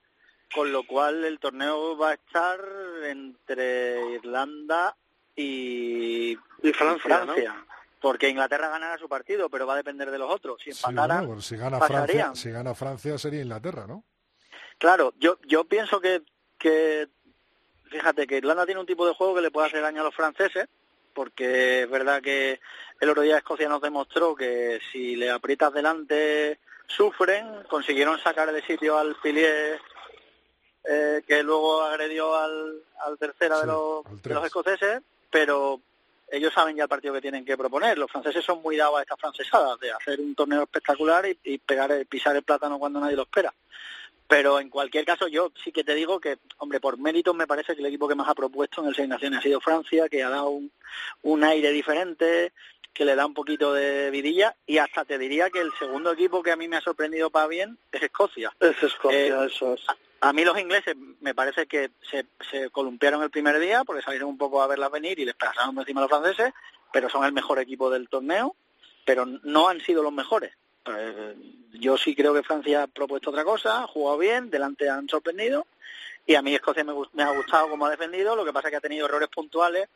con lo cual el torneo va a estar entre Irlanda y, y Francia. Francia. ¿no? Porque Inglaterra ganará su partido, pero va a depender de los otros. Si empataran, sí, bueno, si gana Francia, si gana Francia sería Inglaterra, ¿no? Claro, yo yo pienso que que fíjate que Irlanda tiene un tipo de juego que le puede hacer daño a los franceses, porque es verdad que el otro día Escocia nos demostró que si le aprietas delante sufren, consiguieron sacar de sitio al Pilier eh, que luego agredió al, al tercera sí, de, los, de los escoceses, pero ellos saben ya el partido que tienen que proponer. Los franceses son muy dados a estas francesadas, de hacer un torneo espectacular y, y pegar, pisar el plátano cuando nadie lo espera. Pero en cualquier caso, yo sí que te digo que, hombre, por méritos me parece que el equipo que más ha propuesto en el Seis Naciones ha sido Francia, que ha dado un, un aire diferente, que le da un poquito de vidilla, y hasta te diría que el segundo equipo que a mí me ha sorprendido para bien es Escocia. Es Escocia, eh, eso es. A, a, mí los ingleses me parece que se, se columpiaron el primer día porque salieron un poco a verlas venir y les pasaron encima a los franceses, pero son el mejor equipo del torneo, pero no han sido los mejores. Eh, yo sí creo que Francia ha propuesto otra cosa, ha jugado bien, delante han sorprendido y a mí Escocia me, me ha gustado como ha defendido, lo que pasa es que ha tenido errores puntuales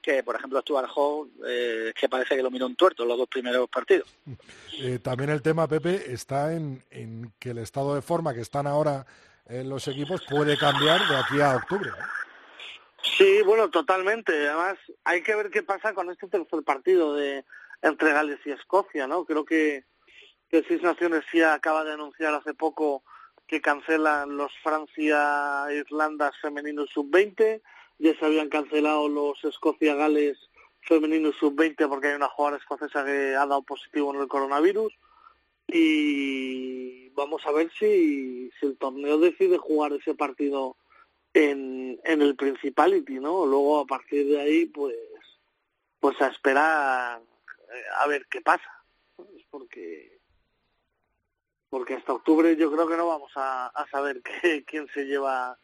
que, por ejemplo, Stuart Hall, eh, que parece que lo miró un tuerto los dos primeros partidos. Eh, también el tema, Pepe, está en, en, que el estado de forma que están ahora en los equipos puede cambiar de aquí a octubre. Sí, bueno, totalmente. Además, hay que ver qué pasa con este tercer partido de entre Gales y Escocia, ¿no? Creo que que Seis Naciones sí acaba de anunciar hace poco que cancelan los Francia-Irlanda femeninos sub-20, ya se habían cancelado los Escocia-Gales femeninos sub-20 porque hay una jugadora escocesa que ha dado positivo en el coronavirus y vamos a ver si, si el torneo decide jugar ese partido en, en el Principality, ¿no? Luego a partir de ahí pues pues a esperar eh, a ver qué pasa, porque porque hasta octubre yo creo que no vamos a, a saber que, quién se lleva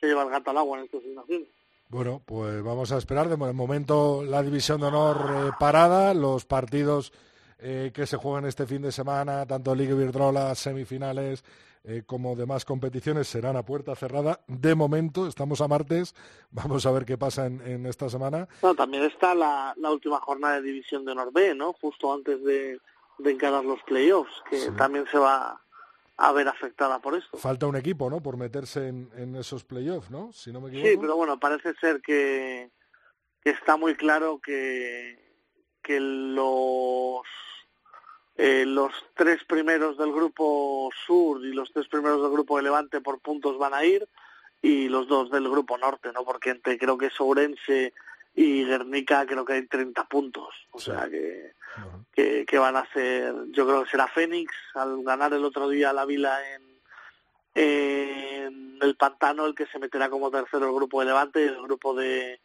se lleva el gato al agua en estas naciones. Bueno, pues vamos a esperar. De momento la división de honor eh, parada, los partidos eh, que se juegan este fin de semana, tanto Liga Iberdrola, semifinales eh, como demás competiciones, serán a puerta cerrada. De momento, estamos a martes, vamos a ver qué pasa en, en esta semana. También está la, la última jornada de división de honor B, ¿no? Justo antes de, de encarar los playoffs, que sí. también se va a ver afectada por esto. Falta un equipo, ¿no? Por meterse en, en esos playoffs, ¿no? Si no me equivoco. Sí, pero bueno, parece ser que, que está muy claro que, que los eh, los tres primeros del grupo sur y los tres primeros del grupo de Levante por puntos van a ir y los dos del grupo norte, ¿no? Porque entre creo que Sourense y Guernica creo que hay 30 puntos. O sí. sea que, uh -huh. que, que, van a ser, yo creo que será Fénix al ganar el otro día la Vila en, en el Pantano el que se meterá como tercero el grupo de Levante y el grupo de,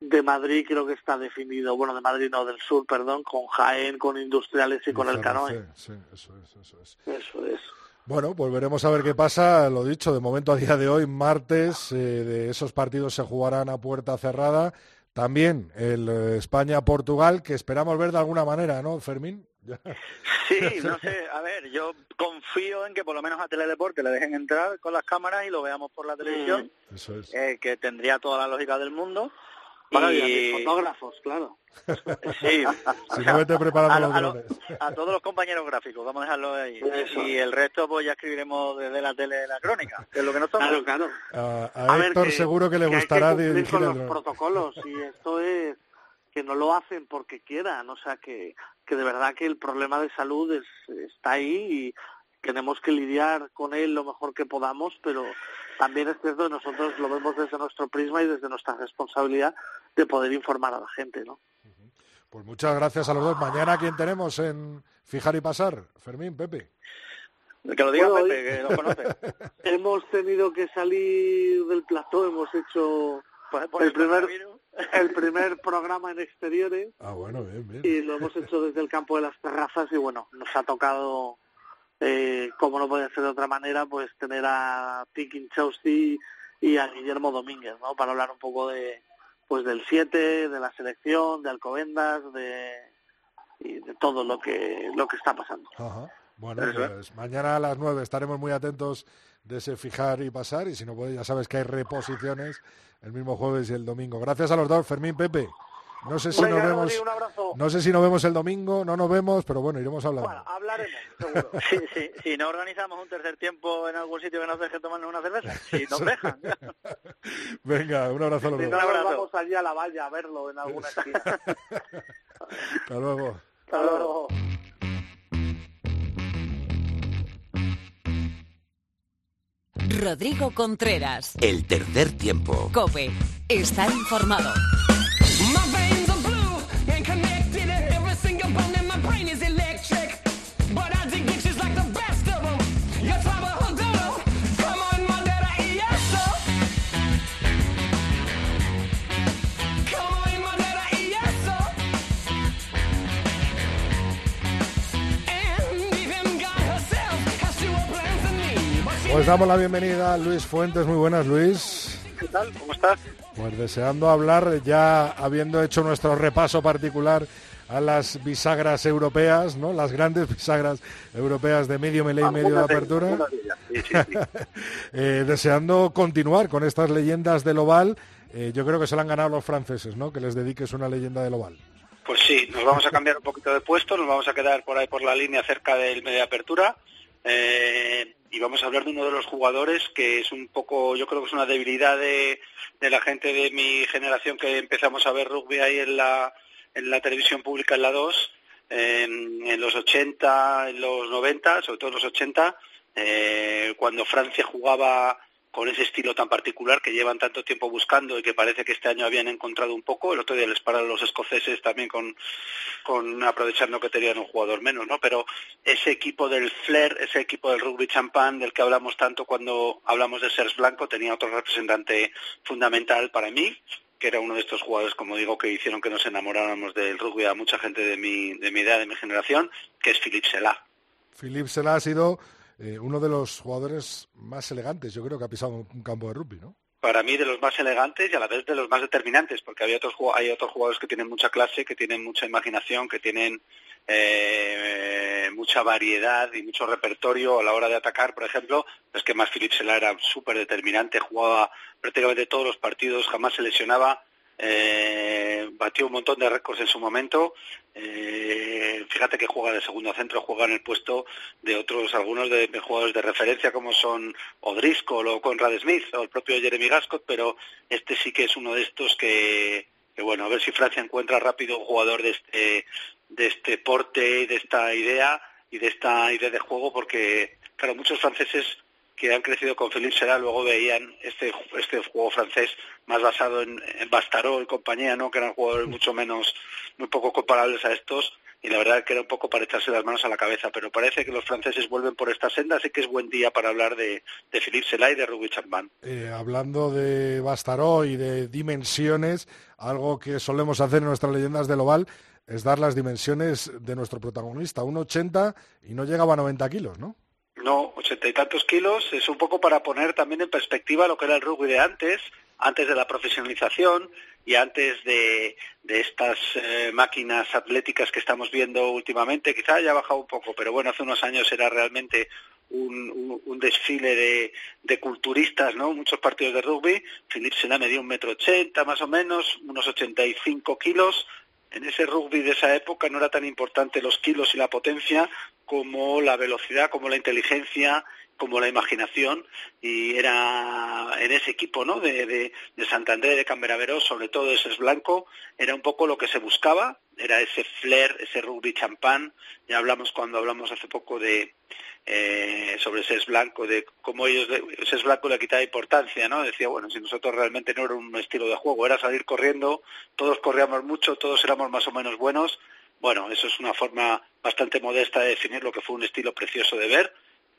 de Madrid creo que está definido, bueno, de Madrid no, del sur, perdón, con Jaén, con Industriales y, y con el Canoe. Sí, eso es, eso es. Eso es. Bueno, pues veremos a ver qué pasa. Lo dicho, de momento a día de hoy, martes, eh, de esos partidos se jugarán a puerta cerrada. También el eh, España-Portugal, que esperamos ver de alguna manera, ¿no, Fermín? Sí, no sé, a ver, yo confío en que por lo menos a Teledeporte le dejen entrar con las cámaras y lo veamos por la televisión, Eso es. eh, que tendría toda la lógica del mundo, y... fotógrafos, claro. Sí. si no vete preparando a, los a, todos los compañeros gráficos, vamos a dejarlo ahí. Y el resto pues ya escribiremos desde la tele de la crónica, que es lo que nos toca. Claro, claro. A, Héctor seguro que le gustará dirigir con los protocolos y esto es que no lo hacen porque quieran, o sea que, que de verdad que el problema de salud es, está ahí y tenemos que lidiar con él lo mejor que podamos, pero también es cierto que nosotros lo vemos desde nuestro prisma y desde nuestra responsabilidad de poder informar a la gente, ¿no? Pues muchas gracias a los dos. Mañana, ¿quién tenemos en Fijar y Pasar? Fermín, Pepe. Que lo diga Pepe, que lo conoce. hemos tenido que salir del plató, hemos hecho pues, el primer el primer programa en exteriores. Ah, bueno, bien, bien. Y lo hemos hecho desde el campo de las terrazas y bueno, nos ha tocado eh, como no puede ser de otra manera, pues tener a Tiki Chausti y a Guillermo Domínguez, ¿no? Para hablar un poco de, pues del 7, de la selección, de Alcobendas, de, y de todo lo que, lo que está pasando. Bueno, pues mañana a las 9 estaremos muy atentos de ese fijar y pasar y si no puede ya sabes que hay reposiciones el mismo jueves y el domingo. Gracias a los dos, Fermín, Pepe. No sé si nos vemos. No sé si nos vemos el domingo, no nos vemos, pero bueno, iremos hablando. Bueno, hablaremos, seguro. sí, sí, si no organizamos un tercer tiempo en algún sitio que nos deje tomarnos una cerveza, si nos dejan. Venga, un abrazo a los dos. Si no, vamos allí a la valla a verlo en alguna esquina. Hasta luego. Hasta luego. Rodrigo Contreras. El tercer tiempo. Cope. Está informado. Pues damos la bienvenida a Luis Fuentes. Muy buenas, Luis. ¿Qué tal? ¿Cómo estás? Pues deseando hablar, ya habiendo hecho nuestro repaso particular a las bisagras europeas, ¿no? Las grandes bisagras europeas de medio melee y medio de apertura. Eh, deseando continuar con estas leyendas del oval. Eh, yo creo que se la han ganado los franceses, ¿no? Que les dediques una leyenda del oval. Pues sí, nos vamos a cambiar un poquito de puesto, nos vamos a quedar por ahí por la línea cerca del medio de apertura. Eh, y vamos a hablar de uno de los jugadores que es un poco, yo creo que es una debilidad de, la gente de mi generación que empezamos a ver rugby ahí en la, en la televisión pública en la 2, en, los 80, en los 90, sobre todo en los 80, eh, cuando Francia jugaba con ese estilo tan particular que llevan tanto tiempo buscando y que parece que este año habían encontrado un poco. El otro día les pararon los escoceses también con, con aprovechando que tenían un jugador menos, ¿no? Pero ese equipo del Flair, ese equipo del rugby champán del que hablamos tanto cuando hablamos de Serge Blanco, tenía otro representante fundamental para mí, que era uno de estos jugadores, como digo, que hicieron que nos enamoráramos del rugby a mucha gente de mi, de mi edad, de mi generación, que es Philippe Selah. Philippe Selah ha sido eh, uno de los jugadores más elegantes, yo creo que ha pisado un campo de rugby, ¿no? Para mí de los más elegantes y a la vez de los más determinantes, porque había otros, hay otros jugadores que tienen mucha clase, que tienen mucha imaginación, que tienen eh, mucha variedad y mucho repertorio a la hora de atacar, por ejemplo, es que más Philip Sela era súper determinante, jugaba prácticamente todos los partidos, jamás se lesionaba, eh, batió un montón de récords en su momento. Eh, fíjate que juega de segundo centro, juega en el puesto de otros, algunos de, jugadores de referencia como son O'Driscoll o Conrad Smith o el propio Jeremy Gascott, pero este sí que es uno de estos que, que bueno, a ver si Francia encuentra rápido un jugador de este, de este porte y de esta idea y de esta idea de juego porque, claro, muchos franceses que han crecido con Philippe Será luego veían este, este juego francés más basado en, en Bastaró y compañía, ¿no? que eran jugadores mucho menos, muy poco comparables a estos, y la verdad que era un poco para echarse las manos a la cabeza, pero parece que los franceses vuelven por esta senda, así que es buen día para hablar de, de Philippe Sela y de Rugby Chapman. Eh, hablando de Bastaró y de dimensiones, algo que solemos hacer en nuestras leyendas del oval es dar las dimensiones de nuestro protagonista, 1,80 y no llegaba a 90 kilos, ¿no? No, ochenta y tantos kilos es un poco para poner también en perspectiva lo que era el rugby de antes, antes de la profesionalización y antes de, estas eh, máquinas atléticas que estamos viendo últimamente. Quizá haya bajado un poco, pero bueno, hace unos años era realmente un, desfile de, de, culturistas, ¿no? Muchos partidos de rugby. Philippe Sena medía un metro ochenta más o menos, unos ochenta y cinco kilos. En ese rugby de esa época no era tan importante los kilos y la potencia como la velocidad, como la inteligencia, como la imaginación y era en ese equipo ¿no? de, de, de Santander, de Camberavero, sobre todo ese es blanco, era un poco lo que se buscaba, era ese flair, ese rugby champán, ya hablamos cuando hablamos hace poco de eh, sobre SES Blanco, de cómo ellos, SES Blanco le quitaba importancia, ¿no? Decía, bueno, si nosotros realmente no era un estilo de juego, era salir corriendo, todos corríamos mucho, todos éramos más o menos buenos, bueno, eso es una forma bastante modesta de definir lo que fue un estilo precioso de ver,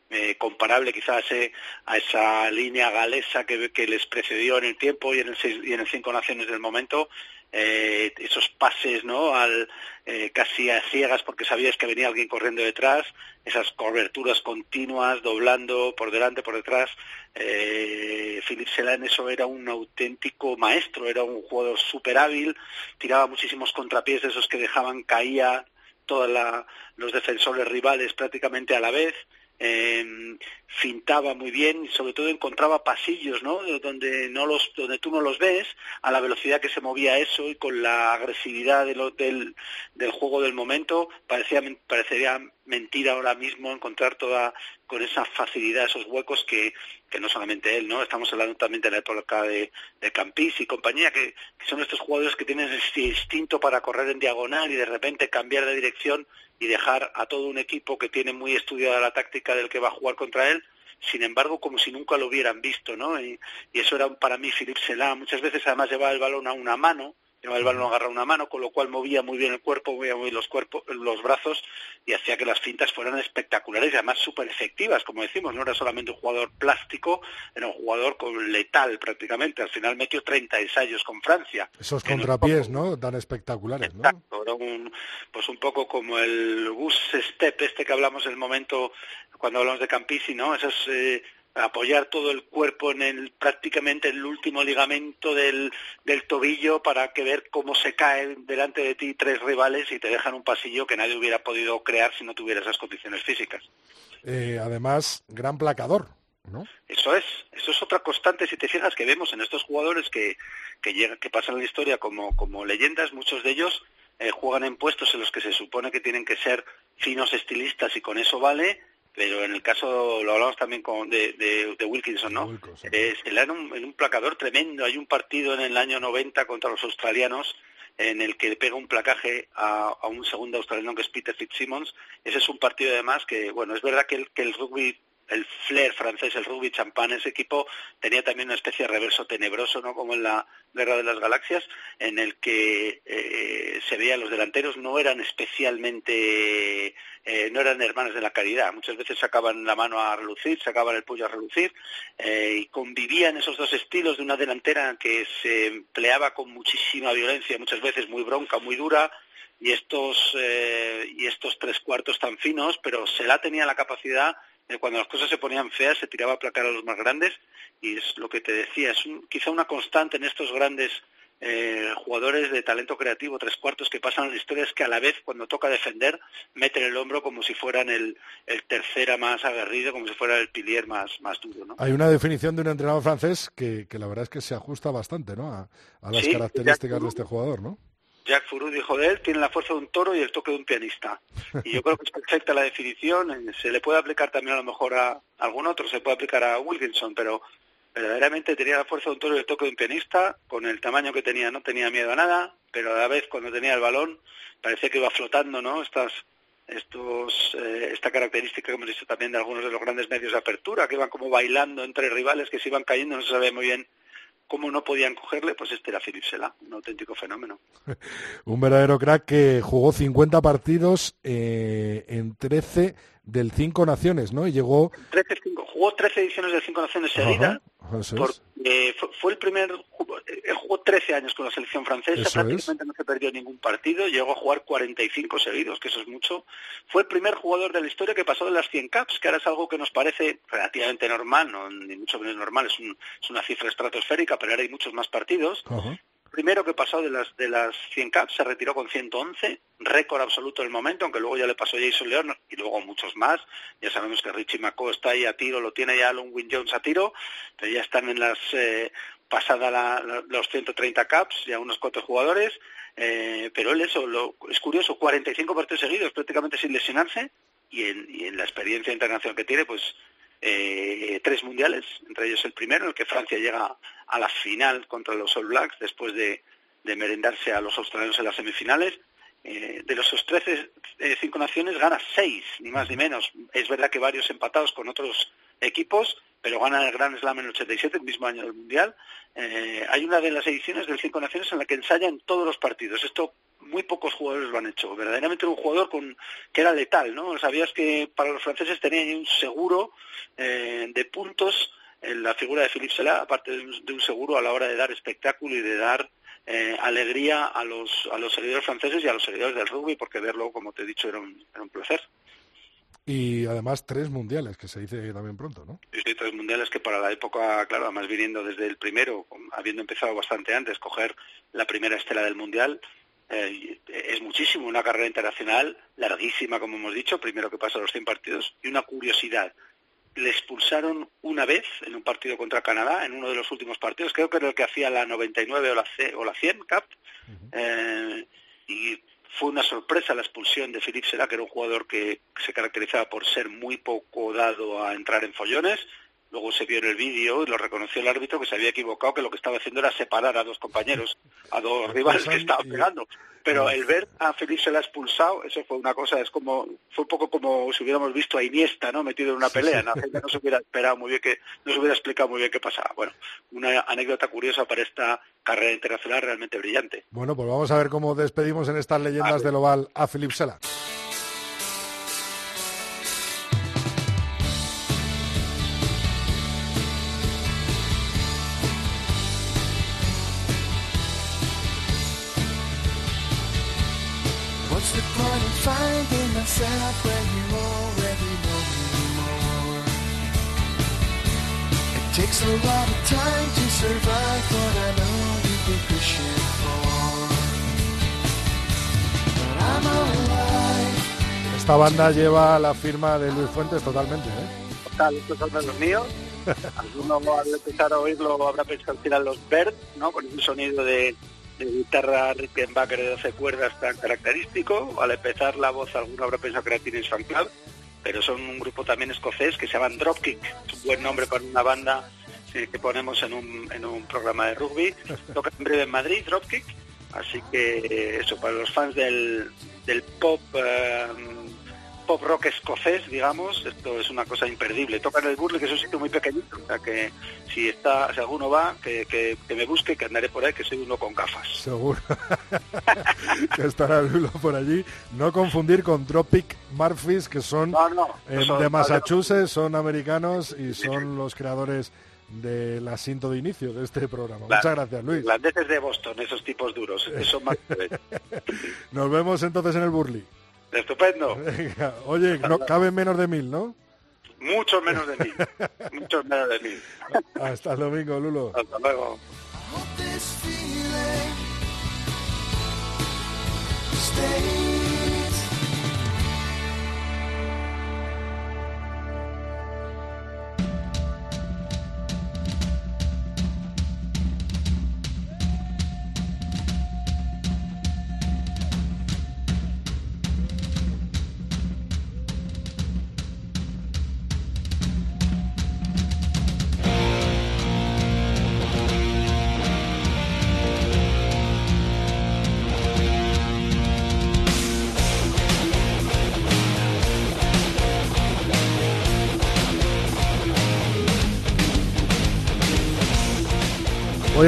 eh, comparable quizás eh, a esa línea galesa que, que, les precedió en el tiempo y en el, seis, y en el Cinco Naciones del momento, eh, esos pases no al eh, casi a ciegas porque sabías que venía alguien corriendo detrás esas coberturas continuas doblando por delante por detrás eh, Philip Sela en eso era un auténtico maestro era un jugador súper hábil tiraba muchísimos contrapiés de esos que dejaban caía todos los defensores rivales prácticamente a la vez eh, fintaba muy bien y sobre todo encontraba pasillos ¿no? donde no los donde tú no los ves a la velocidad que se movía eso y con la agresividad de lo, del, del juego del momento parecía parecería mentira ahora mismo encontrar toda con esa facilidad esos huecos que, que no solamente él no estamos hablando también de la época de, de Campis y compañía que, que son estos jugadores que tienen este instinto para correr en diagonal y de repente cambiar de dirección y dejar a todo un equipo que tiene muy estudiada la táctica del que va a jugar contra él, sin embargo, como si nunca lo hubieran visto, ¿no? Y, eso era para mí Philippe Sela. Muchas veces además llevaba el balón a una mano, el balón agarrado a una mano, con lo cual movía muy bien el cuerpo, movía muy bien los, cuerpos, los brazos y hacía que las fintas fueran espectaculares y además súper efectivas, como decimos. No era solamente un jugador plástico, era un jugador con letal prácticamente. Al final metió 30 ensayos con Francia. Esos contrapiés, ¿no? Tan espectaculares, ¿no? Era un, pues un poco como el bus step este que hablamos en el momento cuando hablamos de Campisi, ¿no? Esos eh, apoyar todo el cuerpo en el prácticamente el último ligamento del, del tobillo para que ver cómo se caen delante de ti tres rivales y te dejan un pasillo que nadie hubiera podido crear si no tuviera esas condiciones físicas. Eh, además, gran placador. ¿No? Eso es, eso es otra constante, si te fijas, que vemos en estos jugadores que, que, llegan, que pasan la historia como, como leyendas, muchos de ellos eh, juegan en puestos en los que se supone que tienen que ser finos estilistas y con eso vale, pero en el caso, lo hablamos también con, de, de, de Wilkinson, ¿no? Wilkinson. Es, era un, en un placador tremendo. Hay un partido en el año 90 contra los australianos en el que pega un placaje a, a un segundo australiano que es Peter Fitzsimmons. Ese es un partido además que, bueno, es verdad que el, que el rugby el flair francés, el rugby champán, ese equipo tenía también una especie de reverso tenebroso, ¿no? Como en la Guerra de las Galaxias, en el que eh, se veía los delanteros no eran especialmente, eh, no eran hermanos de la caridad. Muchas veces sacaban la mano a relucir, sacaban el puño a relucir eh, y convivían esos dos estilos de una delantera que se empleaba con muchísima violencia, muchas veces muy bronca, muy dura, y estos eh, y estos tres cuartos tan finos, pero se la tenía la capacidad de cuando las cosas se ponían feas se tiraba a placar a los más grandes y es lo que te decía, es un, quizá una constante en estos grandes eh, jugadores de talento creativo, tres cuartos que pasan a la historia es que a la vez cuando toca defender meten el hombro como si fueran el, el tercera más aguerrido, como si fuera el pilier más, más duro. ¿no? Hay una definición de un entrenador francés que, que la verdad es que se ajusta bastante ¿no? a, a las Sí, características de este jugador, ¿no? Jack Furu dijo de él, tiene la fuerza de un toro y el toque de un pianista. Y yo creo que es perfecta la definición. eh, Se le puede aplicar también a lo mejor a algún otro, se puede aplicar a Wilkinson, pero verdaderamente tenía la fuerza de un toro y el toque de un pianista. Con el tamaño que tenía no tenía miedo a nada, pero a la vez cuando tenía el balón parecía que iba flotando, ¿no? Estas estos eh, esta característica que hemos visto también de algunos de los grandes medios de apertura que iban como bailando entre rivales que se iban cayendo no se sabía muy bien cómo no podían cogerle pues este era Philip Sela un auténtico fenómeno Un verdadero crack que jugó 50 partidos eh, en 13 del Cinco Naciones, ¿no? Y llegó... 13, cinco- jugó 13 ediciones del Cinco Naciones seguidas porque fue, fue el primer él jugó 13 años con la selección francesa Eso prácticamente no se perdió ningún partido llegó a jugar 45 seguidos que eso es mucho. Fue el primer jugador de la historia que pasó de las 100 caps que ahora es algo que nos parece relativamente normal no ni mucho menos normal es, un- es una cifra estratosférica pero ahora hay muchos más partidos. Ajá. Primero que pasó de las de las 100 caps, se retiró con 111, récord absoluto del momento, aunque luego ya le pasó Jason León y luego muchos más. Ya sabemos que Richie McCaw está ahí a tiro, lo tiene ya Alan Win Jones a tiro, pero ya están en las eh, pasada la, los 130 caps, ya unos cuatro jugadores, eh, pero él eso, lo, es curioso, 45 partidos seguidos prácticamente sin lesionarse y en, y en la experiencia internacional que tiene, pues eh, tres mundiales, entre ellos el primero, en el que Francia llega a la final contra los All Blacks después de, merendarse a los australianos en las semifinales. Eh, de los 13 eh, cinco naciones gana seis, ni más ni menos. Es verdad que varios empatados con otros equipos, pero gana el Grand Slam en el 87, el mismo año del Mundial. Eh, hay una de las ediciones del Cinco Naciones en la que ensayan todos los partidos. Esto muy pocos jugadores lo han hecho. Verdaderamente un jugador con, que era letal, ¿no? Sabías que para los franceses tenían un seguro eh, de puntos en la figura de Philippe Sela, aparte de un, de un, seguro a la hora de dar espectáculo y de dar eh, alegría a los, a los seguidores franceses y a los seguidores del rugby, porque verlo, como te he dicho, era un, era un placer. Y además tres mundiales, que se dice también pronto, ¿no? Sí, sí, tres mundiales que para la época, claro, además viniendo desde el primero, habiendo empezado bastante antes, coger la primera estela del mundial, eh, es muchísimo, una carrera internacional larguísima, como hemos dicho, primero que pasa los 100 partidos, y una curiosidad, le expulsaron una vez en un partido contra Canadá, en uno de los últimos partidos, creo que era el que hacía la 99 o la, C, o la 100 Cup, eh, y fue una sorpresa la expulsión de Philippe Será, que era un jugador que se caracterizaba por ser muy poco dado a entrar en follones. Luego se vio en el vídeo y lo reconoció el árbitro que se había equivocado, que lo que estaba haciendo era separar a dos compañeros, a dos rivales que estaban pegando. Pero el ver a Felipe se la ha expulsado, eso fue una cosa, es como, fue un poco como si hubiéramos visto a Iniesta, ¿no? Metido en una pelea, ¿no? No se hubiera esperado muy bien que, no se hubiera explicado muy bien qué pasaba. Bueno, una anécdota curiosa para esta carrera internacional realmente brillante. Bueno, pues vamos a ver cómo despedimos en estas leyendas del oval a Philippe Sela. Myself when you already know me more. It takes a lot of time to survive what I know you've been pushing for. But I'm alive. Esta banda lleva la firma de Luis Fuentes totalmente, ¿eh? Total, estos son los míos. Alguno al empezar a oírlo habrá pensado que eran los Bird, ¿no? Con un sonido de, de guitarra Rickenbacker de 12 cuerdas tan característico. Al empezar la voz, alguno habrá pensado que Teenage Fan Club, pero son un grupo también escocés que se llaman Dropkick. Es un buen nombre para una banda eh, que ponemos en un, en un programa de rugby. Toca en breve en Madrid, Dropkick. Así que eso, para los fans del, del pop... Eh, pop rock escocés, digamos, esto es una cosa imperdible. Tocan el Burley, que es un sitio muy pequeñito, o sea que si está, si alguno va, que, que, que me busque, que andaré por ahí, que soy uno con gafas. Seguro que estará Lulo por allí. No confundir con Tropic Murphys, que son, no, no, eh, son de Massachusetts, son americanos y son los creadores del asiento de inicio de este programa. La, Muchas gracias, Luis. Irlandeses de Boston, esos tipos duros, son más... Nos vemos entonces en el Burley. Estupendo. Venga. Oye, no caben menos de mil, ¿no? Muchos menos de mil. Muchos menos de mil. Hasta el domingo, Lulo. Hasta luego.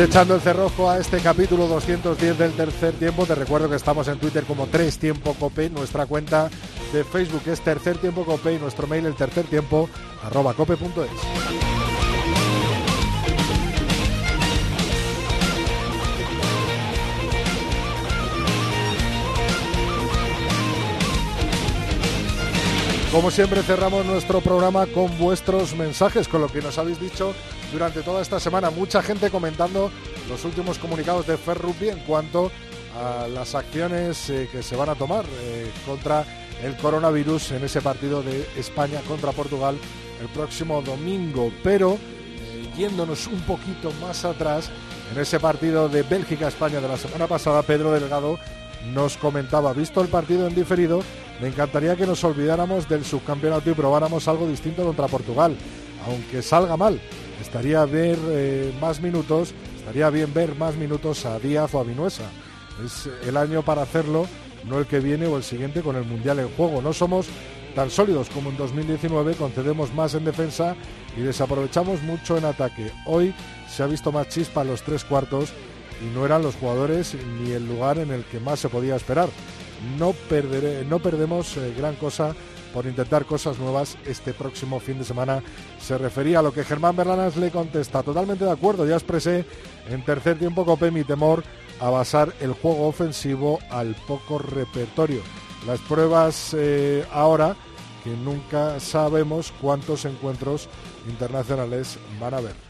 Echando el cerrojo a este capítulo 210 del tercer tiempo. Te recuerdo que estamos en Twitter como Tres Tiempo Cope. Nuestra cuenta de Facebook es Tercer Tiempo Cope y nuestro mail el tercer tiempo arroba cope.es. Como siempre cerramos nuestro programa con vuestros mensajes, con lo que nos habéis dicho durante toda esta semana. Mucha gente comentando los últimos comunicados de Ferrupi en cuanto a las acciones eh, que se van a tomar eh, contra el coronavirus en ese partido de España contra Portugal el próximo domingo. Pero eh, yéndonos un poquito más atrás, en ese partido de Bélgica-España de la semana pasada, Pedro Delgado nos comentaba, visto el partido en diferido, me encantaría que nos olvidáramos del subcampeonato y probáramos algo distinto contra Portugal, aunque salga mal. Estaría ver eh, más minutos, estaría bien ver más minutos a Díaz o a Vinuesa. Es el año para hacerlo, no el que viene o el siguiente con el Mundial en juego. No somos tan sólidos como en 2019, concedemos más en defensa y desaprovechamos mucho en ataque. Hoy se ha visto más chispa en los tres cuartos y no eran los jugadores ni el lugar en el que más se podía esperar. No, perderé, no perdemos eh, gran cosa por intentar cosas nuevas este próximo fin de semana. Se refería a lo que Germán Berlanas le contesta. Totalmente de acuerdo, ya expresé en tercer tiempo copé mi temor a basar el juego ofensivo al poco repertorio. Las pruebas eh, ahora que nunca sabemos cuántos encuentros internacionales van a haber.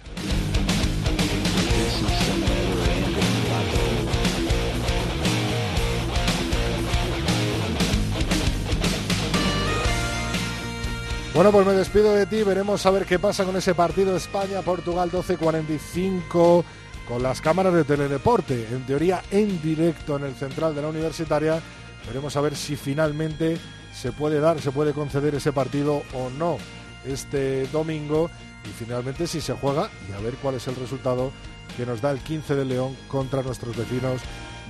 Bueno, pues me despido de ti, veremos a ver qué pasa con ese partido España-Portugal 12.45 con las cámaras de Teledeporte, en teoría en directo en el central de la universitaria. Veremos a ver si finalmente se puede dar, se puede conceder ese partido o no este domingo y finalmente si se juega y a ver cuál es el resultado que nos da el 15 de León contra nuestros vecinos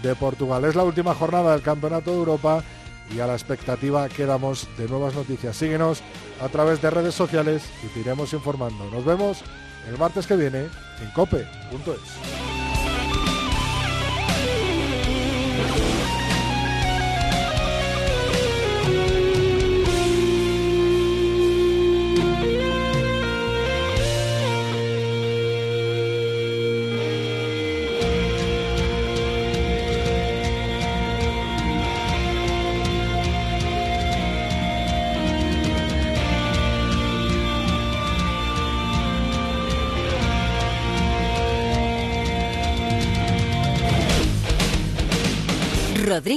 de Portugal. Es la última jornada del Campeonato de Europa y a la expectativa quedamos de nuevas noticias. Síguenos a través de redes sociales y te iremos informando. Nos vemos el martes que viene en cope.es.